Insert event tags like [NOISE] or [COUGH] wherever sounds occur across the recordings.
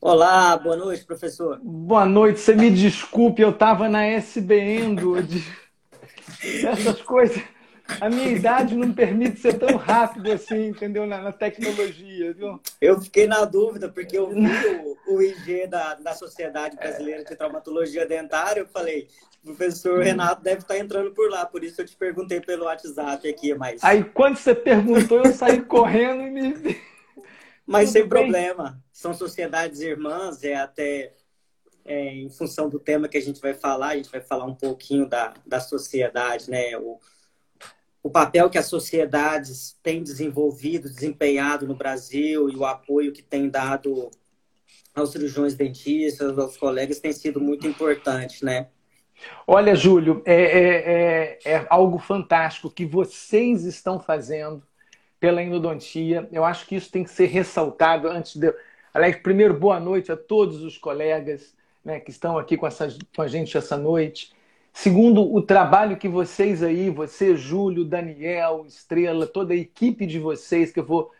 Olá, boa noite, professor. Boa noite, você me desculpe, eu estava na SBN do, de... essas [LAUGHS] coisas. A minha idade não permite ser tão rápido assim, entendeu? Na, na tecnologia, viu? Eu fiquei na dúvida, porque eu vi o, o IG da, da Sociedade Brasileira de Traumatologia Dentária, eu falei, o professor Renato deve estar entrando por lá, por isso eu te perguntei pelo WhatsApp aqui, mas... Aí quando você perguntou, eu saí correndo e me... Mas Tudo sem bem? problema, são sociedades irmãs, é até é, em função do tema que a gente vai falar, a gente vai falar um pouquinho da, da sociedade, né? O, o papel que as sociedades têm desenvolvido, desempenhado no Brasil e o apoio que tem dado aos cirurgiões dentistas, aos colegas, tem sido muito importante, né? Olha, Júlio, é, é, é, é algo fantástico que vocês estão fazendo pela endodontia. Eu acho que isso tem que ser ressaltado antes de. Aliás, primeiro, boa noite a todos os colegas né, que estão aqui com, essa, com a gente essa noite. Segundo, o trabalho que vocês aí, você, Júlio, Daniel, Estrela, toda a equipe de vocês, que eu vou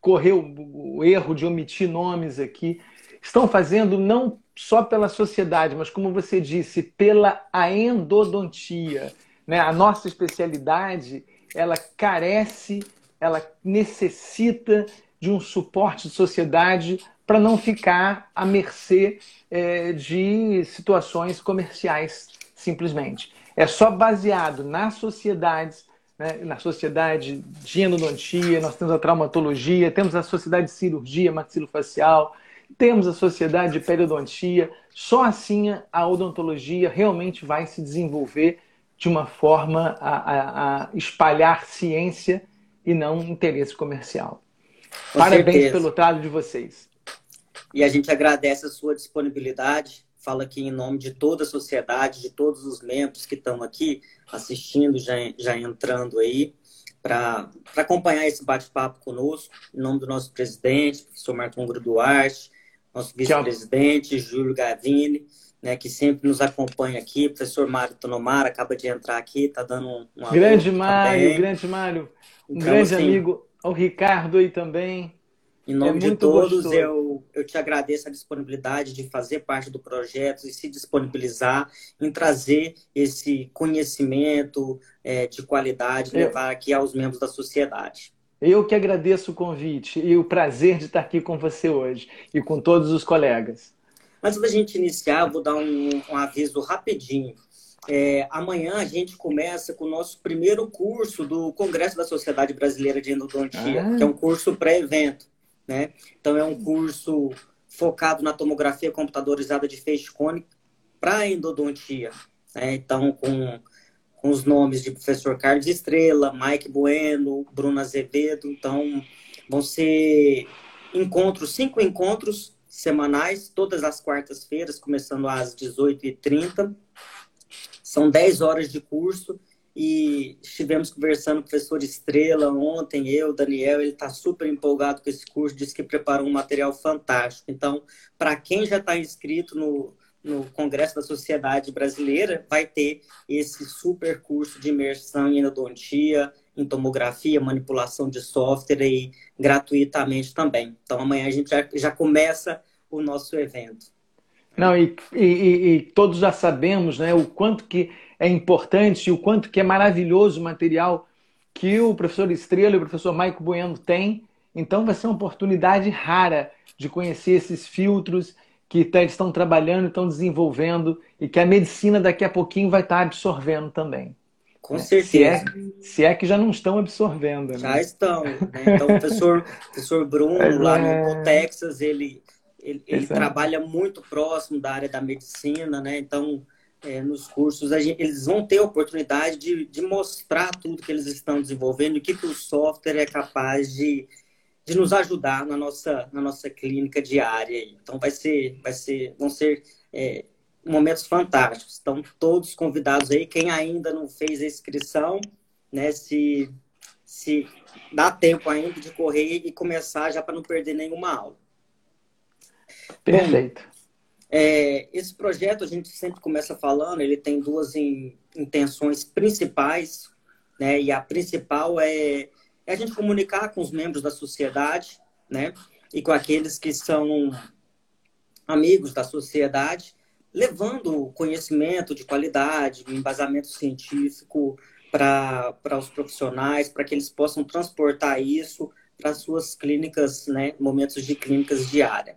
correr o, o erro de omitir nomes aqui, estão fazendo não só pela sociedade, mas como você disse, pela endodontia. Né? A nossa especialidade, ela carece, ela necessita de um suporte de sociedade para não ficar à mercê é, de situações comerciais simplesmente. É só baseado nas sociedades, né, na sociedade de endodontia, nós temos a traumatologia, temos a sociedade de cirurgia maxilofacial, temos a sociedade de periodontia. Só assim a odontologia realmente vai se desenvolver de uma forma a, a, a espalhar ciência e não interesse comercial. Com Parabéns certeza. pelo trabalho de vocês. E a gente agradece a sua disponibilidade falo aqui em nome de toda a sociedade, de todos os membros que estão aqui assistindo, já, já entrando aí, para acompanhar esse bate-papo conosco, em nome do nosso presidente, professor Marco Hungro Duarte, nosso vice-presidente, Júlio Gavini, né, que sempre nos acompanha aqui, professor Mário Tonomara, acaba de entrar aqui, está dando um, um Grande Mário, também. grande Mário, um grande assim, amigo, o Ricardo aí também. Em nome é de todos, eu, eu te agradeço a disponibilidade de fazer parte do projeto e se disponibilizar em trazer esse conhecimento é, de qualidade, eu, levar aqui aos membros da sociedade. Eu que agradeço o convite e o prazer de estar aqui com você hoje e com todos os colegas. Antes da gente iniciar, vou dar um, um aviso rapidinho. É, amanhã a gente começa com o nosso primeiro curso do Congresso da Sociedade Brasileira de Endodontia, ah. que é um curso pré-evento né? Então é um curso focado na tomografia computadorizada de feixe cônico para endodontia, né? Então com, com os nomes de professor Carlos Estrela, Mike Bueno, Bruno Azevedo, então vão ser encontros, cinco encontros semanais, todas as quartas-feiras, começando às 18h30. São 10 horas de curso e estivemos conversando com o professor Estrela ontem, eu, Daniel, ele está super empolgado com esse curso, disse que preparou um material fantástico. Então, para quem já está inscrito no, no Congresso da Sociedade Brasileira, vai ter esse super curso de imersão em endodontia, em tomografia, manipulação de software e gratuitamente também. Então, amanhã a gente já, já começa o nosso evento. Não, e, e, e, todos já sabemos né, o quanto que é importante e o quanto que é maravilhoso o material que o professor Estrela e o professor Maico Bueno têm. Então vai ser uma oportunidade rara de conhecer esses filtros que estão trabalhando, estão desenvolvendo e que a medicina daqui a pouquinho vai estar absorvendo também. Com né? certeza. Se é, se é, que já não estão absorvendo. Né? Já estão. Né? Então, o professor, professor Bruno, é... lá no, no Texas, ele, ele, ele trabalha muito próximo da área da medicina, né? Então, é, nos cursos, gente, eles vão ter a oportunidade de, de mostrar tudo que eles estão desenvolvendo o que, que o software é capaz de, de nos ajudar na nossa, na nossa clínica diária. Então, vai ser, vai ser, vão ser é, momentos fantásticos. Estão todos convidados aí. Quem ainda não fez a inscrição, né, se, se dá tempo ainda de correr e começar já para não perder nenhuma aula. Perfeito. É, esse projeto, a gente sempre começa falando, ele tem duas in, intenções principais, né? E a principal é, é, a gente comunicar com os membros da sociedade, né? E com aqueles que são amigos da sociedade, levando conhecimento de qualidade, embasamento científico para os profissionais, para que eles possam transportar isso para suas clínicas, né, momentos de clínicas diárias.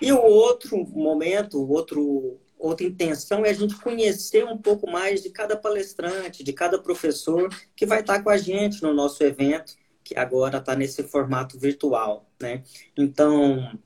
E o outro momento, outro, outra intenção é a gente conhecer um pouco mais de cada palestrante, de cada professor que vai estar com a gente no nosso evento, que agora está nesse formato virtual, né? Então,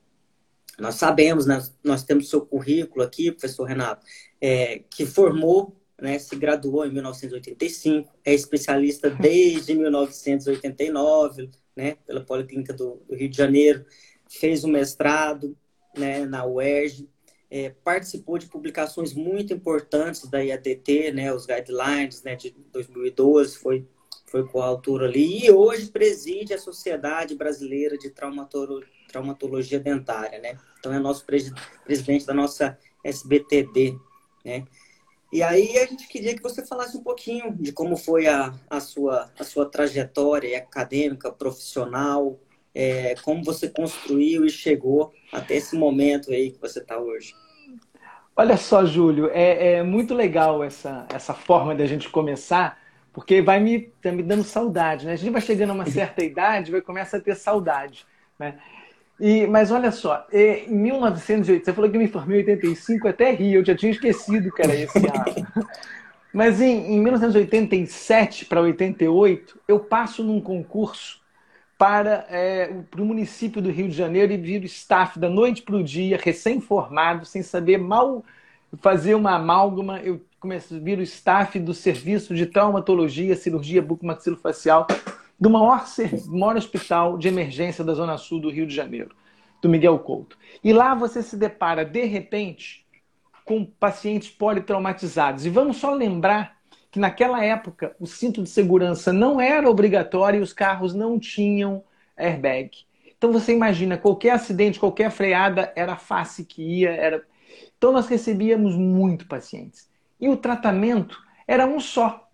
nós sabemos, né, nós temos seu currículo aqui, professor Renato, é, que formou, né, se graduou em 1985, é especialista desde 1989, né, pela Politécnica do, do, Rio de Janeiro, fez um mestrado né, na UERJ, é, participou de publicações muito importantes da IADT, né, os guidelines né, de 2012, foi, foi coautor ali, e hoje preside a Sociedade Brasileira de Traumatologia, Traumatologia Dentária, né? Então é nosso presidente da nossa SBTD, né? E aí a gente queria que você falasse um pouquinho de como foi a, a, sua, a sua trajetória acadêmica, profissional, é, como você construiu e chegou até esse momento aí que você está hoje. Olha só, Júlio, é, é, muito legal essa, essa forma da gente começar, porque vai me, tá me dando saudade, né? A gente vai chegando a uma [LAUGHS] certa idade, vai começar a ter saudade, né? E, mas olha só, em 1980, você falou que eu me formei em 85, até ri, eu já tinha esquecido que era esse ano. [LAUGHS] Mas em, em 1987 para 88, eu passo num concurso para, é, o município do Rio de Janeiro e viro staff da noite para o dia, recém-formado, sem saber mal fazer uma amálgama. Eu começo a vir o staff do serviço de traumatologia, cirurgia bucomaxilofacial do maior, maior hospital de emergência da Zona Sul do Rio de Janeiro, do Miguel Couto. E lá você se depara, de repente, com pacientes politraumatizados. E vamos só lembrar que naquela época o cinto de segurança não era obrigatório e os carros não tinham airbag. Então você imagina, qualquer acidente, qualquer freada, era a face que ia. Era... Então nós recebíamos muito pacientes. E o tratamento era um só.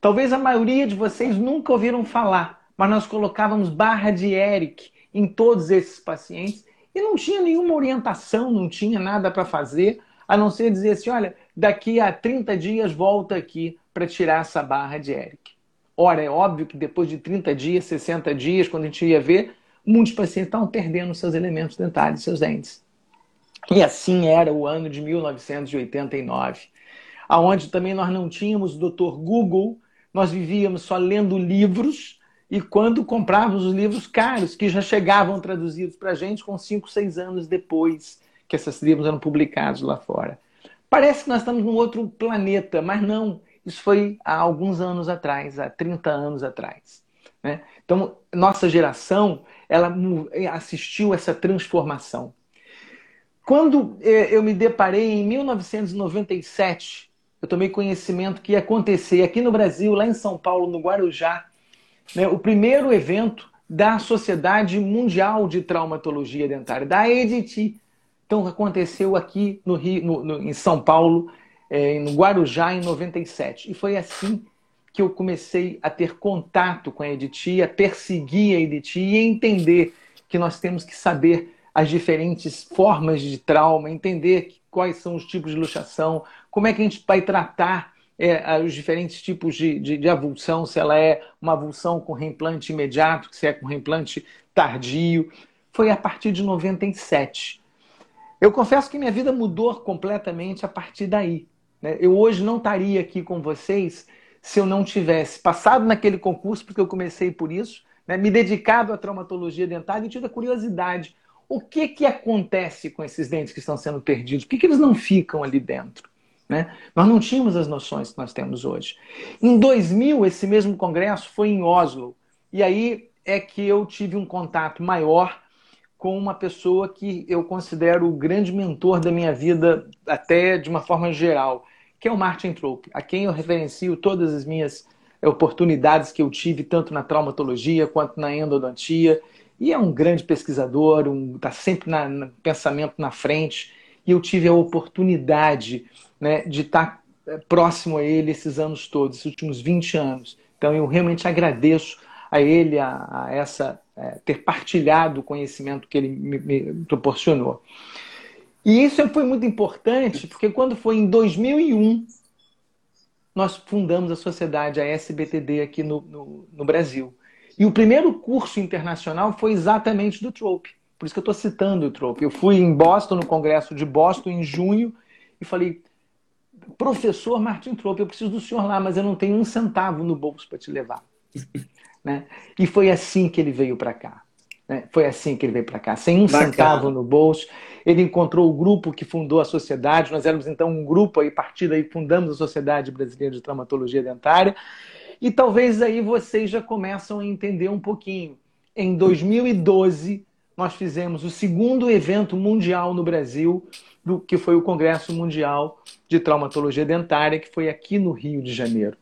Talvez a maioria de vocês nunca ouviram falar, mas nós colocávamos barra de Eric em todos esses pacientes e não tinha nenhuma orientação, não tinha nada para fazer, a não ser dizer assim: olha, daqui a 30 dias volta aqui para tirar essa barra de Eric. Ora, é óbvio que depois de 30 dias, 60 dias, quando a gente ia ver, muitos pacientes estavam perdendo seus elementos dentários, seus dentes. E assim era o ano de 1989, aonde também nós não tínhamos o Dr. Google nós vivíamos só lendo livros e quando comprávamos os livros caros, que já chegavam traduzidos para a gente com 5, 6 anos depois que esses livros eram publicados lá fora. Parece que nós estamos num outro planeta, mas não. Isso foi há alguns anos atrás, há 30 anos atrás. Né? Então, nossa geração ela assistiu essa transformação. Quando eh, eu me deparei em 1997 eu tomei conhecimento que ia acontecer aqui no Brasil, lá em São Paulo, no Guarujá, né, o primeiro evento da Sociedade Mundial de Traumatologia Dentária, da EDT. Então, aconteceu aqui no Rio, no, no, em São Paulo, é, no Guarujá, em 97. E foi assim que eu comecei a ter contato com a EDT, a perseguir a EDT e entender que nós temos que saber as diferentes formas de trauma, entender quais são os tipos de luxação, como é que a gente vai tratar é, os diferentes tipos de, de, de, avulsão, se ela é uma avulsão com reimplante imediato, se é com reimplante tardio. Foi a partir de 97. Eu confesso que minha vida mudou completamente a partir daí. Né? Eu hoje não estaria aqui com vocês se eu não tivesse passado naquele concurso, porque eu comecei por isso, né? me dedicado à traumatologia dentária e tido a curiosidade. O que, que acontece com esses dentes que estão sendo perdidos? Por que, que eles não ficam ali dentro? Né? Nós não tínhamos as noções que nós temos hoje. Em 2000, esse mesmo congresso foi em Oslo. E aí é que eu tive um contato maior com uma pessoa que eu considero o grande mentor da minha vida, até de uma forma geral, que é o Martin Trope, a quem eu referencio todas as minhas oportunidades que eu tive, tanto na traumatologia quanto na endodontia. E é um grande pesquisador, está um, tá sempre na, no pensamento na frente. E eu tive a oportunidade né, de estar é, próximo a ele esses anos todos, esses últimos 20 anos. Então eu realmente agradeço a ele a, a essa é, ter partilhado o conhecimento que ele me, me proporcionou. E isso foi muito importante, porque quando foi em 2001, nós fundamos a sociedade, a SBTD, aqui no, no, no Brasil. E o primeiro curso internacional foi exatamente do Trope. Por isso que eu estou citando o Trope. Eu fui em Boston, no Congresso de Boston, em junho, e falei, professor Martin Trope, eu preciso do senhor lá, mas eu não tenho um centavo no bolso para te levar. Né? E foi assim que ele veio para cá. Né? Foi assim que ele veio para cá, sem um Bacana. centavo no bolso. Ele encontrou o grupo que fundou a sociedade. Nós éramos então um grupo aí, a partir daí fundamos a Sociedade Brasileira de Traumatologia Dentária. E talvez aí vocês já começam a entender um pouquinho. Em 2012, nós fizemos o segundo evento mundial no Brasil, do que foi o Congresso Mundial de Traumatologia Dentária, que foi aqui no Rio de Janeiro.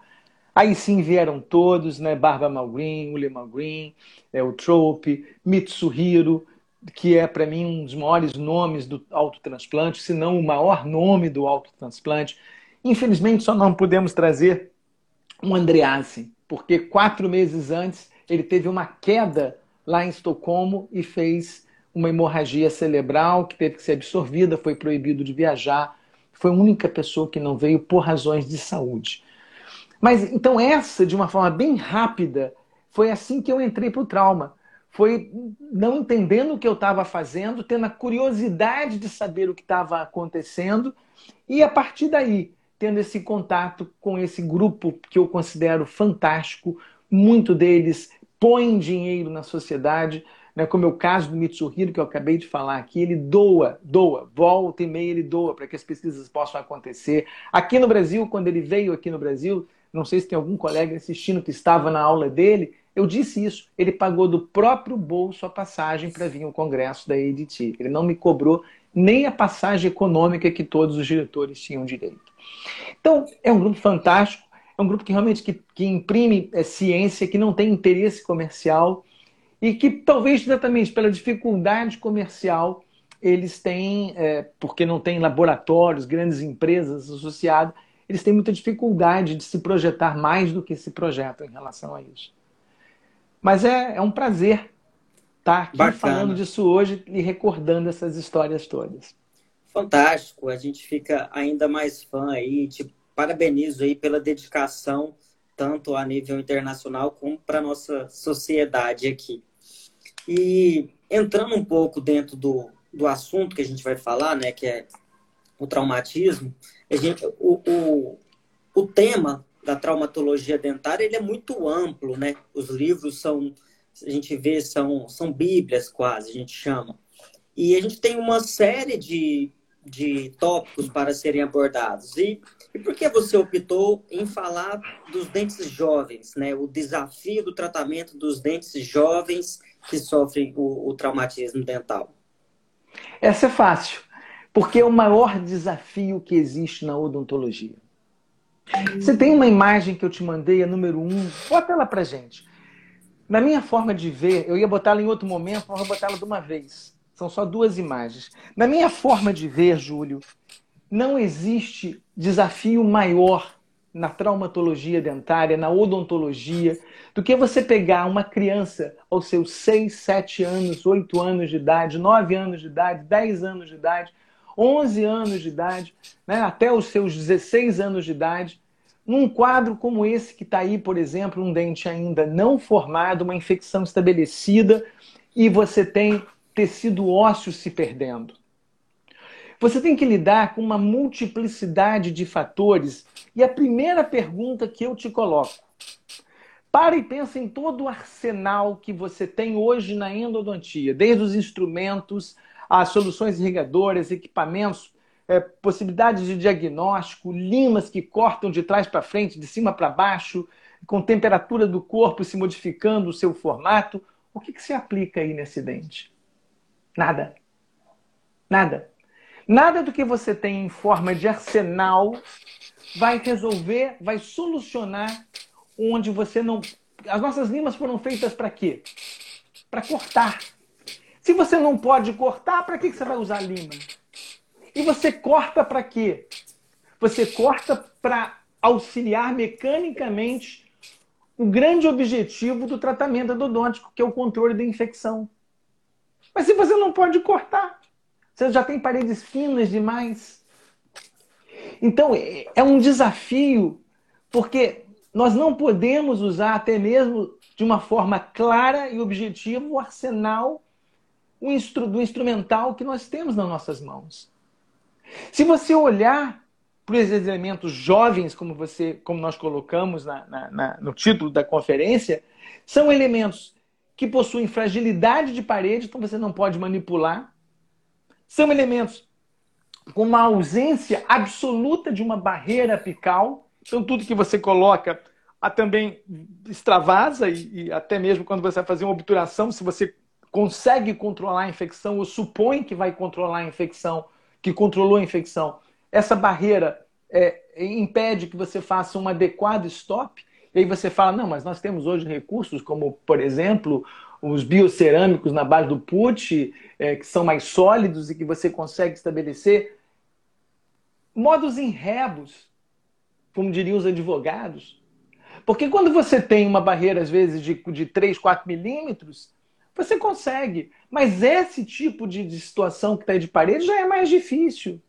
Aí sim vieram todos, né? Barbara Malgreen, William Malgreen, é, o Trope, Mitsuhiro, que é para mim um dos maiores nomes do autotransplante, se não o maior nome do autotransplante. Infelizmente, só não pudemos trazer um Andreassi, porque quatro meses antes ele teve uma queda lá em Estocolmo e fez uma hemorragia cerebral que teve que ser absorvida, foi proibido de viajar. Foi a única pessoa que não veio por razões de saúde. Mas então essa, de uma forma bem rápida, foi assim que eu entrei para o trauma. Foi não entendendo o que eu estava fazendo, tendo a curiosidade de saber o que estava acontecendo e a partir daí tendo esse contato com esse grupo que eu considero fantástico. Muito deles põem dinheiro na sociedade, né? como é o caso do Mitsuhiro, que eu acabei de falar aqui, ele doa, doa, volta e meia ele doa para que as pesquisas possam acontecer. Aqui no Brasil, quando ele veio aqui no Brasil, não sei se tem algum colega assistindo que estava na aula dele, eu disse isso. Ele pagou do próprio bolso a passagem para vir ao congresso da EDT. Ele não me cobrou nem a passagem econômica que todos os diretores tinham direito. Então, é um grupo fantástico, é um grupo que realmente que, que imprime é, ciência, que não tem interesse comercial e que talvez exatamente pela dificuldade comercial eles têm, é, porque não tem laboratórios, grandes empresas associadas, eles têm muita dificuldade de se projetar mais do que se projetam em relação a isso. Mas é, é um prazer estar aqui Bacana. falando disso hoje e recordando essas histórias todas. Fantástico, a gente fica ainda mais fã aí, te parabenizo aí pela dedicação, tanto a nível internacional como para a nossa sociedade aqui. E entrando um pouco dentro do, do assunto que a gente vai falar, né, que é o traumatismo, gente, o, o, o tema da traumatologia dentária ele é muito amplo, né? Os livros são, a gente vê, são, são bíblias quase, a gente chama. E a gente tem uma série de, de tópicos para serem abordados. E, e por que você optou em falar dos dentes jovens, né? O desafio do tratamento dos dentes jovens que sofrem o, o traumatismo dental? Essa é fácil. Porque é o maior desafio que existe na odontologia. Você tem uma imagem que eu te mandei, a número um, bota ela pra gente. Na minha forma de ver, eu ia botá-la em outro momento, mas vou botá-la de uma vez. São só duas imagens. Na minha forma de ver, Júlio, não existe desafio maior na traumatologia dentária, na odontologia, do que você pegar uma criança aos seus 6, 7 anos, 8 anos de idade, 9 anos de idade, 10 anos de idade, 11 anos de idade, né, até os seus 16 anos de idade, num quadro como esse que está aí, por exemplo, um dente ainda não formado, uma infecção estabelecida e você tem tecido ósseo se perdendo. Você tem que lidar com uma multiplicidade de fatores e a primeira pergunta que eu te coloco: para e pensa em todo o arsenal que você tem hoje na endodontia, desde os instrumentos, as soluções irrigadoras, equipamentos, é, possibilidades de diagnóstico, limas que cortam de trás para frente, de cima para baixo, com temperatura do corpo se modificando o seu formato. O que, que se aplica aí nesse dente? Nada. Nada. Nada do que você tem em forma de arsenal vai resolver, vai solucionar onde você não. As nossas limas foram feitas para quê? Para cortar. Se você não pode cortar, para que você vai usar lima? E você corta para quê? Você corta para auxiliar mecanicamente o grande objetivo do tratamento endodôntico, que é o controle da infecção. Mas se você não pode cortar, Você já tem paredes finas demais. Então, é, é um desafio, porque nós não podemos usar até mesmo de uma forma clara e objetiva o arsenal instru do instrumental que nós temos nas nossas mãos. Se você olhar para os elementos jovens, como você, como nós colocamos na, na, na, no título da conferência, são elementos que possuem fragilidade de parede, então você não pode manipular. São elementos com uma ausência absoluta de uma barreira apical. Então, tudo que você coloca também extravasa, e, e até mesmo quando você vai fazer uma obturação, se você consegue controlar a infecção ou supõe que vai controlar a infecção, que controlou a infecção, essa barreira é, impede que você faça um adequado stop. E aí você fala, não, mas nós temos hoje recursos como, por exemplo, os biocerâmicos na base do PUT, é, que são mais sólidos e que você consegue estabelecer modos em rebos, como diriam os advogados. Porque quando você tem uma barreira, às vezes, de, de 3, 4 milímetros, você consegue. Mas esse tipo de, de situação que está de parede já é mais difícil.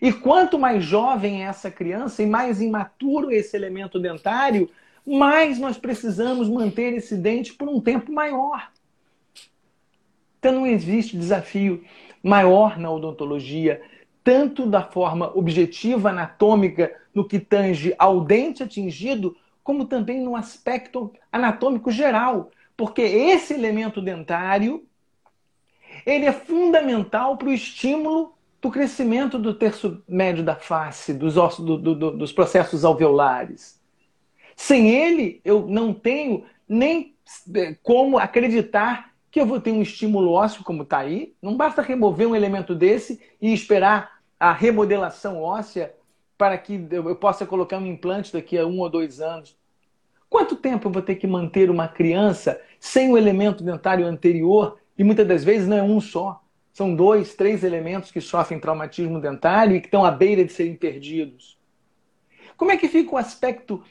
E quanto mais jovem é essa criança e mais imaturo esse elemento dentário, mais nós precisamos manter esse dente por um tempo maior. Então não existe desafio maior na odontologia, tanto da forma objetiva anatômica no que tange ao dente atingido, como também no aspecto anatômico geral, porque esse elemento dentário ele é fundamental para o estímulo do crescimento do terço médio da face, dos, ossos, do, do, dos processos alveolares. Sem ele, eu não tenho nem eh, como acreditar que eu vou ter um estímulo ósseo como está aí. Não basta remover um elemento desse e esperar a remodelação óssea para que eu possa colocar um implante daqui a um ou dois anos. Quanto tempo eu vou ter que manter uma criança sem o elemento dentário anterior? E muitas das vezes não é um só. São dois, três elementos que sofrem traumatismo dentário e que estão à beira de serem perdidos. Como é que fica o aspecto,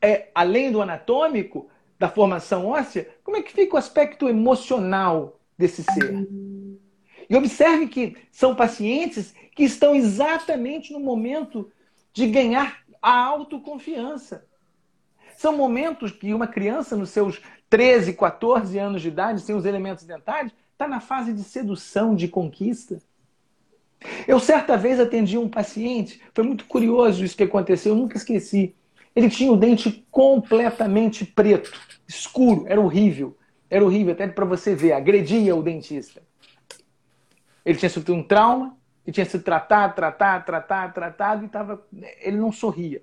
é, além do anatômico, da formação óssea, como é que fica o aspecto emocional desse ser? E observe que são pacientes que estão exatamente no momento de ganhar a autoconfiança. São momentos que uma criança, nos seus 13, 14 anos de idade, sem os elementos dentários, está na fase de sedução, de conquista. Eu certa vez atendi um paciente, foi muito curioso isso que aconteceu, eu nunca esqueci. Ele tinha o dente completamente preto, escuro, era horrível. Era horrível, até para você ver, agredia o dentista. Ele tinha sofrido um trauma, e tinha sido tratado, tratado, tratado, tratado, e tava, ele não sorria.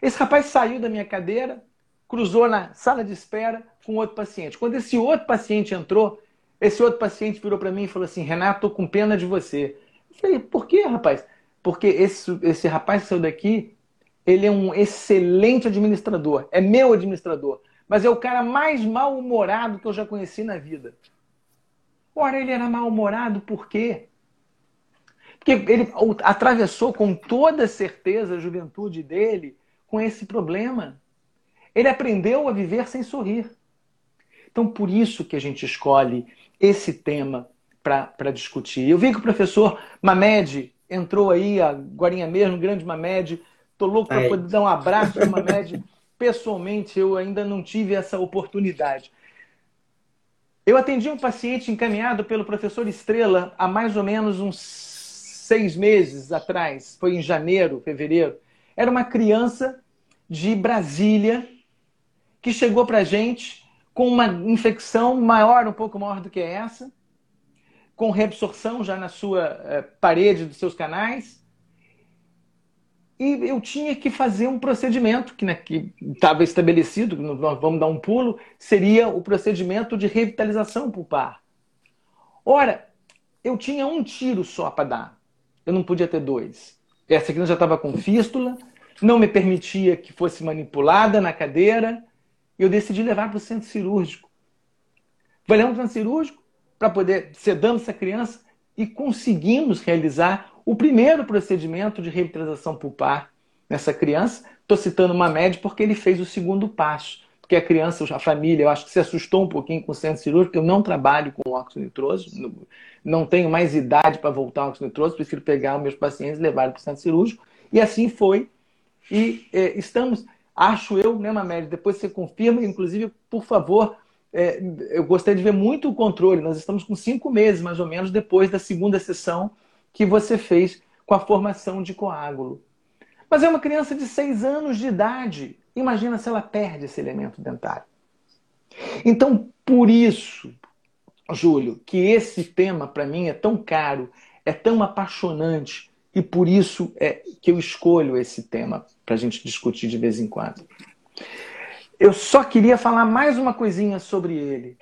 Esse rapaz saiu da minha cadeira, cruzou na sala de espera com outro paciente. Quando esse outro paciente entrou, esse outro paciente virou para mim e falou assim: Renato, tô com pena de você. Eu falei: por que, rapaz? Porque esse, esse rapaz que saiu daqui, ele é um excelente administrador, é meu administrador, mas é o cara mais mal-humorado que eu já conheci na vida. Ora, ele era mal-humorado por quê? Porque ele atravessou com toda certeza a juventude dele com esse problema. Ele aprendeu a viver sem sorrir. Então, por isso que a gente escolhe esse tema para discutir. Eu vi que o professor Mamed entrou aí agora mesmo, grande Mamed. Estou louco para poder dar um abraço para Mamed. Pessoalmente, eu ainda não tive essa oportunidade. Eu atendi um paciente encaminhado pelo professor Estrela há mais ou menos uns seis meses atrás. Foi em janeiro, fevereiro. Era uma criança de Brasília que chegou para a gente com uma infecção maior, um pouco maior do que essa, com reabsorção já na sua eh, parede dos seus canais. E eu tinha que fazer um procedimento que né, estava estabelecido, nós vamos dar um pulo, seria o procedimento de revitalização pulpar. Ora, eu tinha um tiro só para dar, eu não podia ter dois. Essa aqui já estava com fístula, não me permitia que fosse manipulada na cadeira, e eu decidi levar para o centro cirúrgico. Foi levar para o centro cirúrgico para poder sedamos essa criança e conseguimos realizar o primeiro procedimento de revitalização pulpar nessa criança. Estou citando uma média porque ele fez o segundo passo, porque a criança, a família, eu acho que se assustou um pouquinho com o centro cirúrgico, eu não trabalho com óxido nitroso, não tenho mais idade para voltar ao óxido nitroso, prefiro pegar os meus pacientes e levar para o centro cirúrgico. E assim foi. E é, estamos, acho eu, né, Mamélia, depois você confirma, inclusive, por favor, é, eu gostaria de ver muito o controle. Nós estamos com cinco meses, mais ou menos, depois da segunda sessão que você fez com a formação de coágulo. Mas é uma criança de seis anos de idade. Imagina se ela perde esse elemento dentário. Então, por isso, Júlio, que esse tema para mim é tão caro, é tão apaixonante e por isso é que eu escolho esse tema para a gente discutir de vez em quando. Eu só queria falar mais uma coisinha sobre ele.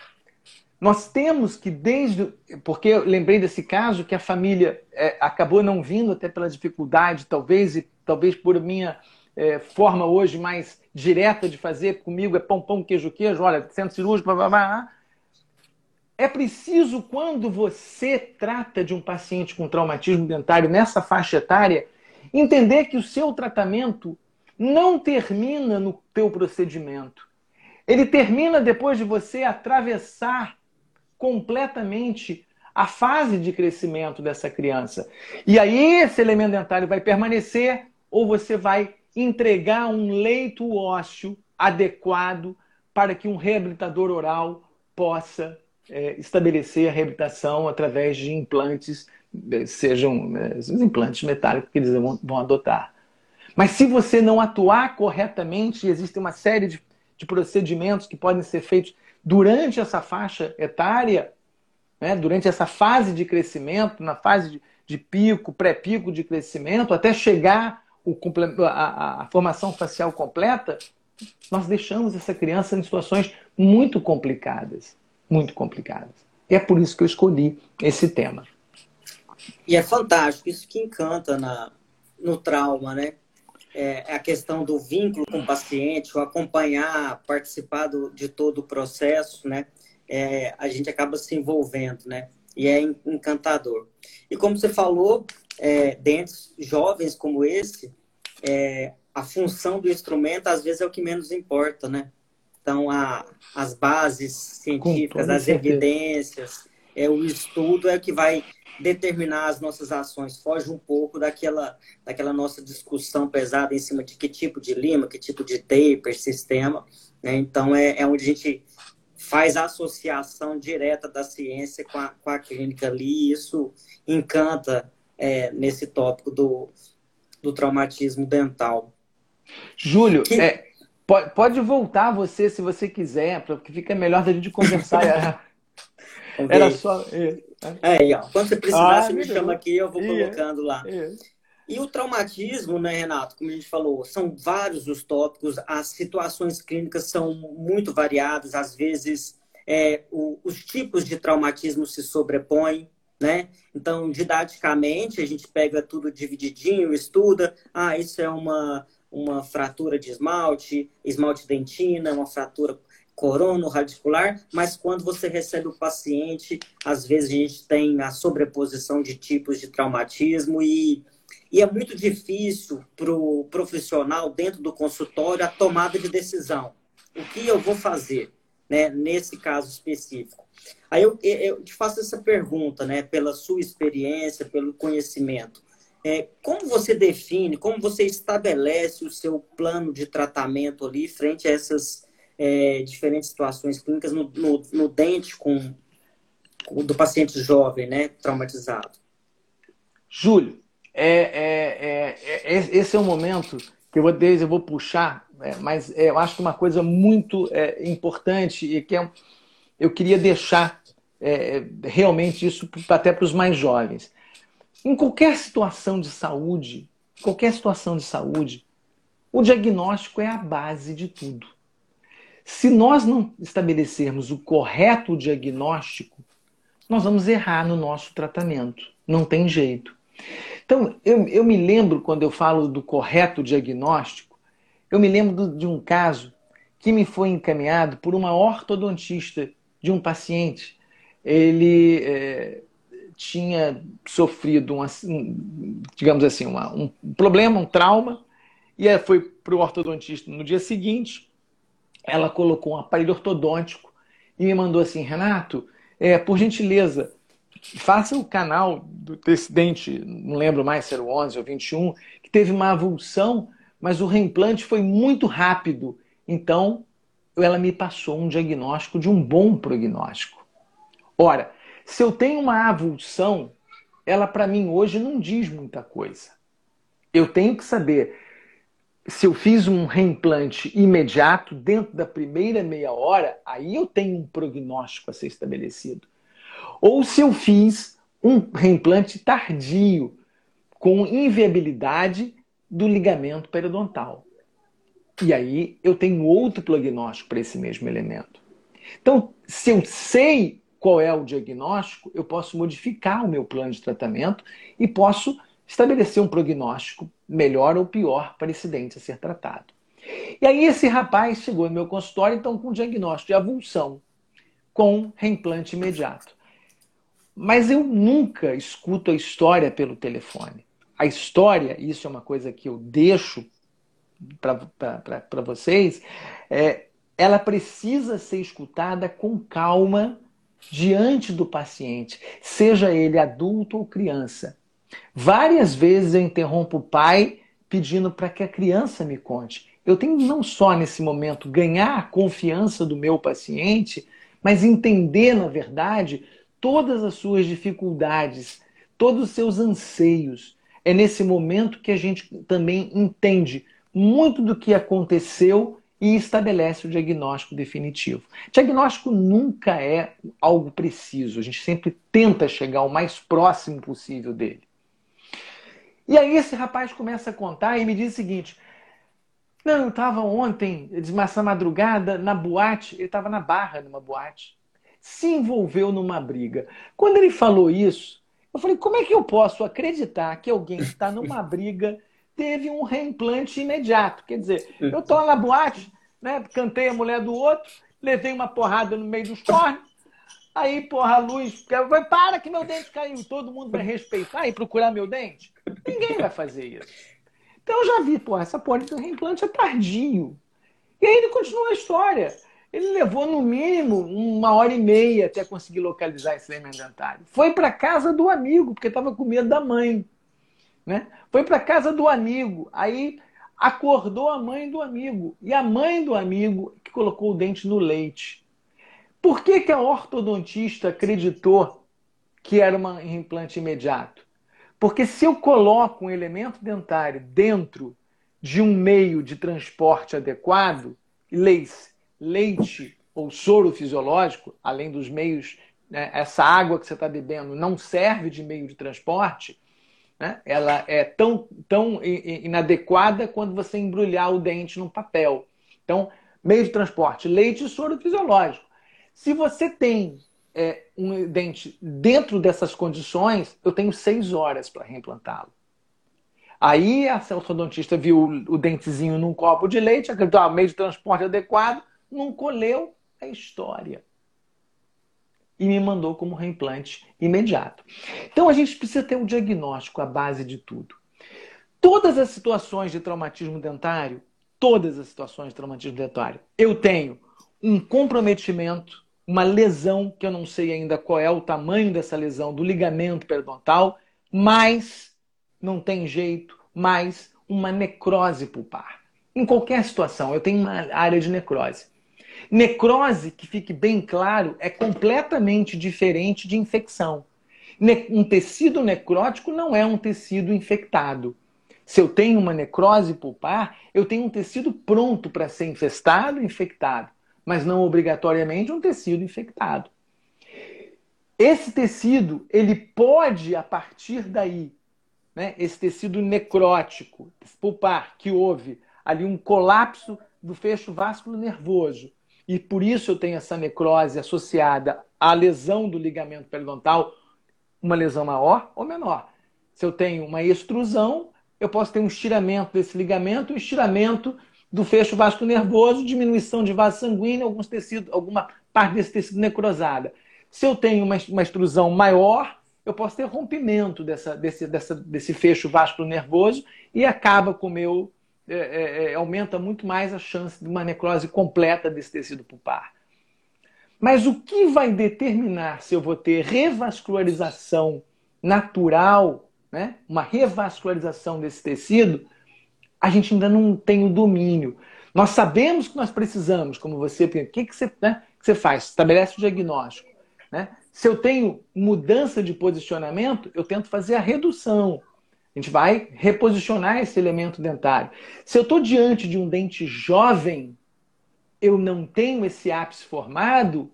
Nós temos que, desde. Porque eu lembrei desse caso que a família é, acabou não vindo, até pela dificuldade, talvez, e talvez por minha é, forma hoje mais direta de fazer comigo é pão, pão, queijo, queijo, olha, centro cirúrgico, blá, blá, blá. É preciso, quando você trata de um paciente com traumatismo dentário nessa faixa etária, entender que o seu tratamento não termina no teu procedimento. Ele termina depois de você atravessar completamente a fase de crescimento dessa criança. E aí esse elemento dentário vai permanecer ou você vai entregar um leito ósseo adequado para que um reabilitador oral possa é, estabelecer a reabilitação através de implantes, é, sejam é, os implantes metálicos que eles vão, vão, adotar. Mas se você não atuar corretamente, existe uma série de, de procedimentos que podem ser feitos durante essa faixa etária, né, durante essa fase de crescimento, na fase de, de pico, pré-pico de crescimento, até chegar o, a, a formação facial completa, nós deixamos essa criança em situações muito complicadas. Muito complicadas. E é por isso que eu escolhi esse tema. E é fantástico, isso que encanta na, no trauma, né? É, é a questão do vínculo com o paciente, o acompanhar, participar do, de todo o processo, né? É, a gente acaba se envolvendo, né? E é encantador. E como você falou, é, dentes jovens como esse, é, a função do instrumento às vezes é o que menos importa, né? Então, a, as bases científicas, as evidências, é, o estudo é o que vai determinar as nossas ações. Foge um pouco daquela, daquela nossa discussão pesada em cima de que tipo de lima, que tipo de taper, sistema. Né? Então, é, é onde a gente faz a associação direta da ciência com a, com a clínica ali, e isso encanta é, nesse tópico do, do traumatismo dental. Júlio, que... é, pode, pode voltar você se você quiser, porque fica melhor da gente conversar. [LAUGHS] Era, era só. É, é, ó, quando você precisar, ah, você me chama aqui, eu vou colocando lá. E o traumatismo, né, Renato, como a gente falou, são vários os tópicos, as situações clínicas são muito variadas, às vezes é, o, os tipos de traumatismo se sobrepõem, né? Então, didaticamente, a gente pega tudo divididinho, estuda, ah, isso é uma, uma fratura de esmalte, esmalte dentina, uma fratura corono-radicular, mas quando você recebe o paciente, às vezes a gente tem a sobreposição de tipos de traumatismo e e é muito difícil para o profissional, dentro do consultório, a tomada de decisão. O que eu vou fazer, né, nesse caso específico? Aí eu, eu te faço essa pergunta, né, pela sua experiência, pelo conhecimento. É, como você define, como você estabelece o seu plano de tratamento ali frente a essas é, diferentes situações clínicas no, no, no dente com, com, do paciente jovem, né, traumatizado? Júlio, é, é, é, é, esse é um momento que eu vou, eu vou puxar, é, mas é, eu acho que uma coisa muito é, importante e que eu queria deixar realmente isso até para os mais jovens. Em qualquer situação de saúde, qualquer situação de saúde, o diagnóstico é a base de tudo. Se nós não estabelecermos o correto diagnóstico, nós vamos errar no nosso tratamento. Não tem jeito. Então, eu, eu me lembro, quando eu falo do correto diagnóstico, eu me lembro de um caso que me foi encaminhado por uma ortodontista de um paciente. Ele é, tinha sofrido, um, digamos assim, uma, um problema, um trauma, e foi para o ortodontista no dia seguinte. ela colocou um aparelho ortodôntico e me mandou assim, Renato, é, por gentileza, faça o canal desse dente, não lembro mais se era o 11 ou 21, que teve uma avulsão, mas o reimplante foi muito rápido. Então, ela me passou um diagnóstico de um bom prognóstico. Ora, se eu tenho uma avulsão, ela para mim hoje não diz muita coisa. Eu tenho que saber se eu fiz um reimplante imediato, dentro da primeira meia hora, aí eu tenho um prognóstico a ser estabelecido. Ou se eu fiz um reimplante tardio, com inviabilidade do ligamento periodontal. E aí eu tenho outro prognóstico para esse mesmo elemento. Então, se eu sei qual é o diagnóstico, eu posso modificar o meu plano de tratamento e posso estabelecer um prognóstico melhor ou pior para esse dente a ser tratado. E aí esse rapaz chegou no meu consultório então com diagnóstico de avulsão com reimplante imediato. Mas eu nunca escuto a história pelo telefone. A história, isso é uma coisa que eu deixo para vocês, é, ela precisa ser escutada com calma diante do paciente, seja ele adulto ou criança. Várias vezes eu interrompo o pai pedindo para que a criança me conte. Eu tenho não só nesse momento ganhar a confiança do meu paciente, mas entender, na verdade, todas as suas dificuldades, todos os seus anseios. É nesse momento que a gente também entende muito do que aconteceu e estabelece o diagnóstico definitivo. Diagnóstico nunca é algo preciso, a gente sempre tenta chegar o mais próximo possível dele. E aí esse rapaz começa a contar e me diz o seguinte: Não, eu estava ontem, essa madrugada, na boate, ele estava na barra numa boate, se envolveu numa briga. Quando ele falou isso, eu falei: como é que eu posso acreditar que alguém que está numa briga teve um reimplante imediato? Quer dizer, eu estou na boate, né, cantei a mulher do outro, levei uma porrada no meio dos cornos, Aí, porra, a luz. Vai, para que meu dente caiu. Todo mundo vai respeitar e procurar meu dente? Ninguém vai fazer isso. Então eu já vi, porra, essa porra de reimplante é tardio. E aí ele continua a história. Ele levou no mínimo uma hora e meia até conseguir localizar esse elemento dentário. Foi para casa do amigo, porque estava com medo da mãe. Né? Foi para casa do amigo. Aí acordou a mãe do amigo. E a mãe do amigo que colocou o dente no leite. Por que, que a ortodontista acreditou que era um implante imediato? Porque se eu coloco um elemento dentário dentro de um meio de transporte adequado, leite, leite ou soro fisiológico, além dos meios, né, essa água que você está bebendo não serve de meio de transporte, né, ela é tão, tão inadequada quando você embrulhar o dente num papel. Então, meio de transporte, leite e soro fisiológico. Se você tem é, um dente dentro dessas condições, eu tenho seis horas para reimplantá-lo. Aí a ortodontista viu o dentezinho num copo de leite, acreditou, ah, meio de transporte adequado, não colheu a história. E me mandou como reimplante imediato. Então a gente precisa ter um diagnóstico à base de tudo. Todas as situações de traumatismo dentário, todas as situações de traumatismo dentário, eu tenho um comprometimento uma lesão, que eu não sei ainda qual é o tamanho dessa lesão, do ligamento periodontal, mas não tem jeito, mais uma necrose pulpar. Em qualquer situação, eu tenho uma área de necrose. Necrose, que fique bem claro, é completamente diferente de infecção. Um tecido necrótico não é um tecido infectado. Se eu tenho uma necrose pulpar, eu tenho um tecido pronto para ser infestado, infectado mas não obrigatoriamente um tecido infectado. Esse tecido, ele pode, a partir daí, né, esse tecido necrótico, pulpar, que houve ali um colapso do fecho vasculo nervoso, e por isso eu tenho essa necrose associada à lesão do ligamento periodontal, uma lesão maior ou menor. Se eu tenho uma extrusão, eu posso ter um estiramento desse ligamento, um estiramento do fecho vasco nervoso, diminuição de vaso sanguíneo, alguns tecidos, alguma parte desse tecido necrosada. Se eu tenho uma, uma extrusão maior, eu posso ter rompimento dessa, desse, dessa, desse fecho vasco nervoso e acaba com o meu é, é, é, aumenta muito mais a chance de uma necrose completa desse tecido pulpar. Mas o que vai determinar se eu vou ter revascularização natural, né? uma revascularização desse tecido, a gente ainda não tem o domínio. Nós sabemos que nós precisamos, como você, o que, que, você, né, que você faz? Estabelece o diagnóstico. Né? Se eu tenho mudança de posicionamento, eu tento fazer a redução. A gente vai reposicionar esse elemento dentário. Se eu estou diante de um dente jovem, eu não tenho esse ápice formado,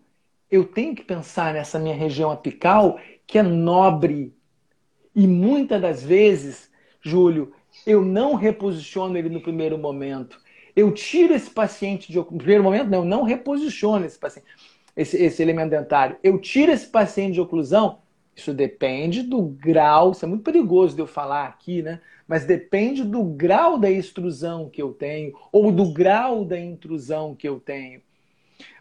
eu tenho que pensar nessa minha região apical que é nobre. E muitas das vezes, Júlio, eu não reposiciono ele no primeiro momento. Eu tiro esse paciente de no primeiro momento, não, eu não reposiciono esse paciente, esse, esse elemento dentário. Eu tiro esse paciente de oclusão isso depende do grau, isso é muito perigoso de eu falar aqui, né? Mas depende do grau da extrusão que eu tenho ou do grau da intrusão que eu tenho.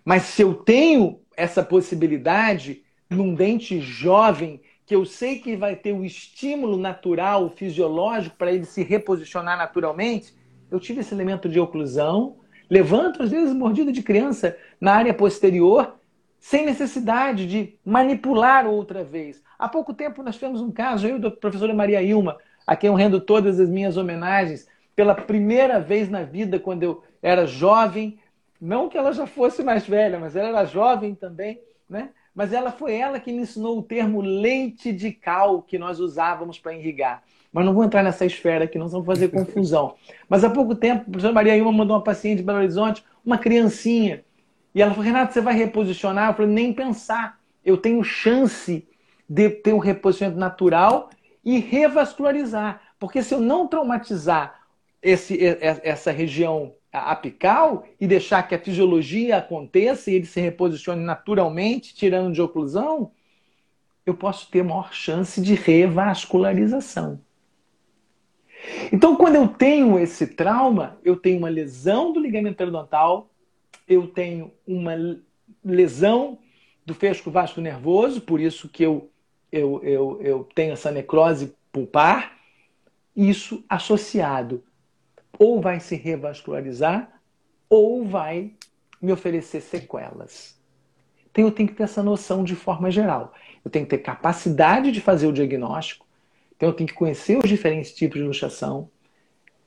Mas se eu tenho essa possibilidade num dente jovem, que eu sei que vai ter o estímulo natural, fisiológico, para ele se reposicionar naturalmente, eu tive esse elemento de oclusão, levanto, às vezes, mordida de criança na área posterior, sem necessidade de manipular outra vez. Há pouco tempo nós tivemos um caso, eu e a professora Maria Ilma, a quem eu rendo todas as minhas homenagens, pela primeira vez na vida, quando eu era jovem, não que ela já fosse mais velha, mas ela era jovem também, né? Mas ela foi ela que me ensinou o termo leite de cal que nós usávamos para irrigar. Mas não vou entrar nessa esfera aqui, não vamos fazer [LAUGHS] confusão. Mas há pouco tempo, a professora Maria Ilma mandou uma paciente de Belo Horizonte, uma criancinha, e ela falou, Renato, você vai reposicionar? Eu falei, nem pensar. Eu tenho chance de ter um reposicionamento natural e revascularizar. Porque se eu não traumatizar esse, essa região apical e deixar que a fisiologia aconteça e ele se reposicione naturalmente, tirando de oclusão, eu posso ter maior chance de revascularização. Então, quando eu tenho esse trauma, eu tenho uma lesão do ligamento periodontal, eu tenho uma lesão do feixo vasco nervoso, por isso que eu, eu, eu, eu tenho essa necrose pulpar, isso associado ou vai se revascularizar ou vai me oferecer sequelas. Então eu tenho que ter essa noção de forma geral. Eu tenho que ter capacidade de fazer o diagnóstico, então eu tenho que conhecer os diferentes tipos de luxação,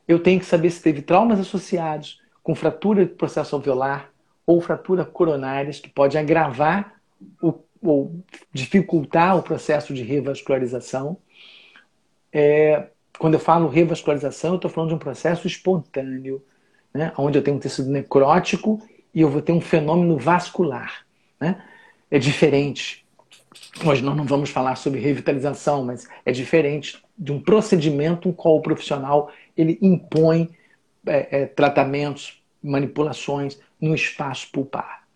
eu tenho que saber se teve traumas associados com fratura do processo alveolar, ou fratura coronárias, que pode agravar o, ou dificultar o processo de revascularização. É, quando eu falo revascularização, eu estou falando de um processo espontâneo, né, onde eu tenho um tecido necrótico e eu vou ter um fenômeno vascular. Né? É diferente. Hoje nós não vamos falar sobre revitalização, mas é diferente de um procedimento qual o profissional ele impõe é, é, tratamentos, manipulações no espaço pulpar.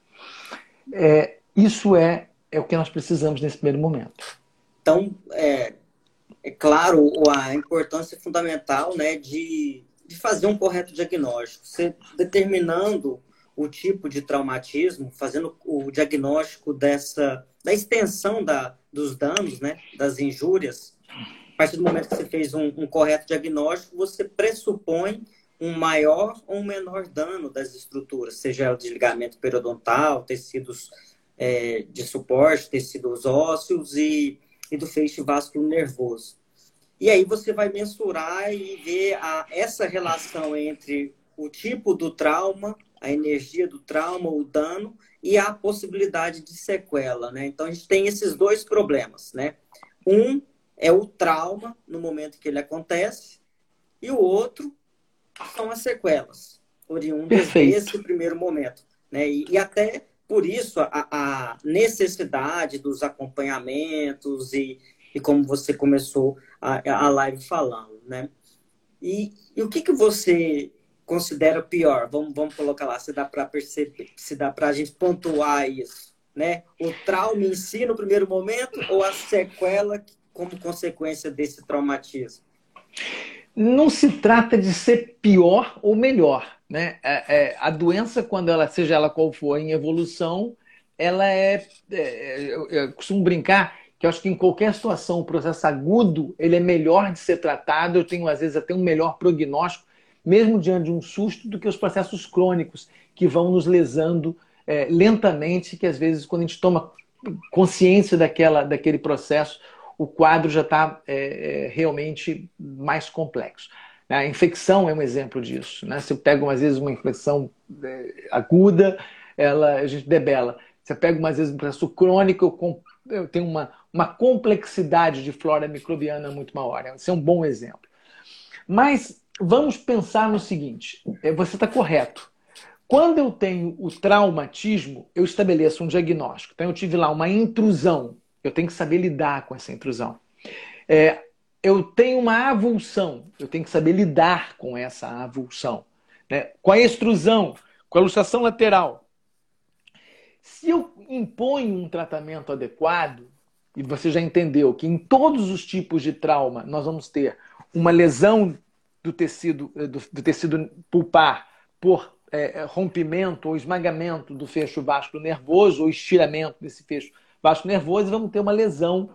É, isso é, é o que nós precisamos nesse primeiro momento. Então, é, é claro a importância fundamental né, de, de fazer um correto diagnóstico. Você determinando o tipo de traumatismo, fazendo o diagnóstico dessa da extensão da, dos danos, né, das injúrias, a partir do momento que você fez um, um correto diagnóstico, você pressupõe um maior ou um menor dano das estruturas, seja o desligamento periodontal, tecidos é, de suporte, tecidos ósseos e, e do feixe vascular nervoso. E aí você vai mensurar e ver a, essa relação entre o tipo do trauma, a energia do trauma, o dano e a possibilidade de sequela, né? Então a gente tem esses dois problemas, né? Um é o trauma no momento que ele acontece e o outro são as sequelas oriundas Perfeito. desse primeiro momento. Né? E, e até por isso a, a, necessidade dos acompanhamentos e, e como você começou a, a live falando, né? E, e, o que, que você considera pior? Vamos, vamos colocar lá, se dá para perceber, se dá para a gente pontuar isso, né? O trauma em si no primeiro momento ou a sequela como consequência desse traumatismo? Não se trata de ser pior ou melhor. Né? É, é, a doença, quando ela, seja ela qual for, em evolução, ela é, é eu, eu, costumo brincar que eu acho que em qualquer situação, o processo agudo, ele é melhor de ser tratado, eu tenho às vezes até um melhor prognóstico, mesmo diante de um susto, do que os processos crônicos que vão nos lesando é, lentamente, que às vezes, quando a gente toma consciência daquela, daquele processo, o quadro já está é, é, realmente mais complexo. A infecção é um exemplo disso. Né? Você pega, às vezes, uma infecção é, aguda, ela, a gente debela. Você pega, às vezes, um processo crônico, eu tenho uma, uma complexidade de flora microbiana muito maior. Esse é um bom exemplo. Mas vamos pensar no seguinte: é, você está correto. Quando eu tenho o traumatismo, eu estabeleço um diagnóstico. Então, eu tive lá uma intrusão. Eu tenho que saber lidar com essa intrusão. É, eu tenho uma avulsão. Eu tenho que saber lidar com essa avulsão. Né? Com a extrusão, com a luxação lateral. Se eu imponho um tratamento adequado, e você já entendeu que em todos os tipos de trauma nós vamos ter uma lesão do tecido, do, do tecido pulpar por é, rompimento ou esmagamento do fecho vasco nervoso ou estiramento desse fecho vasco nervoso, e vamos ter uma lesão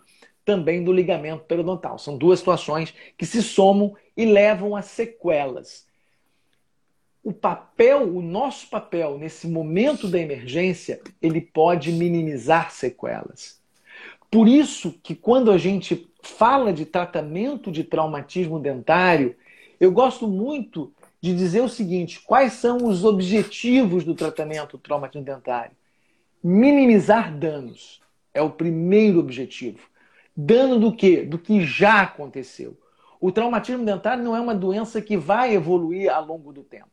também do ligamento periodontal. São duas situações que se somam e levam a sequelas. O papel, o nosso papel nesse momento da emergência, ele pode minimizar sequelas. Por isso que quando a gente fala de tratamento de traumatismo dentário, eu gosto muito de dizer o seguinte: quais são os objetivos do tratamento do traumatismo dentário? Minimizar danos é o primeiro objetivo. Dano do quê? Do que já aconteceu. O traumatismo dentário não é uma doença que vai evoluir ao longo do tempo,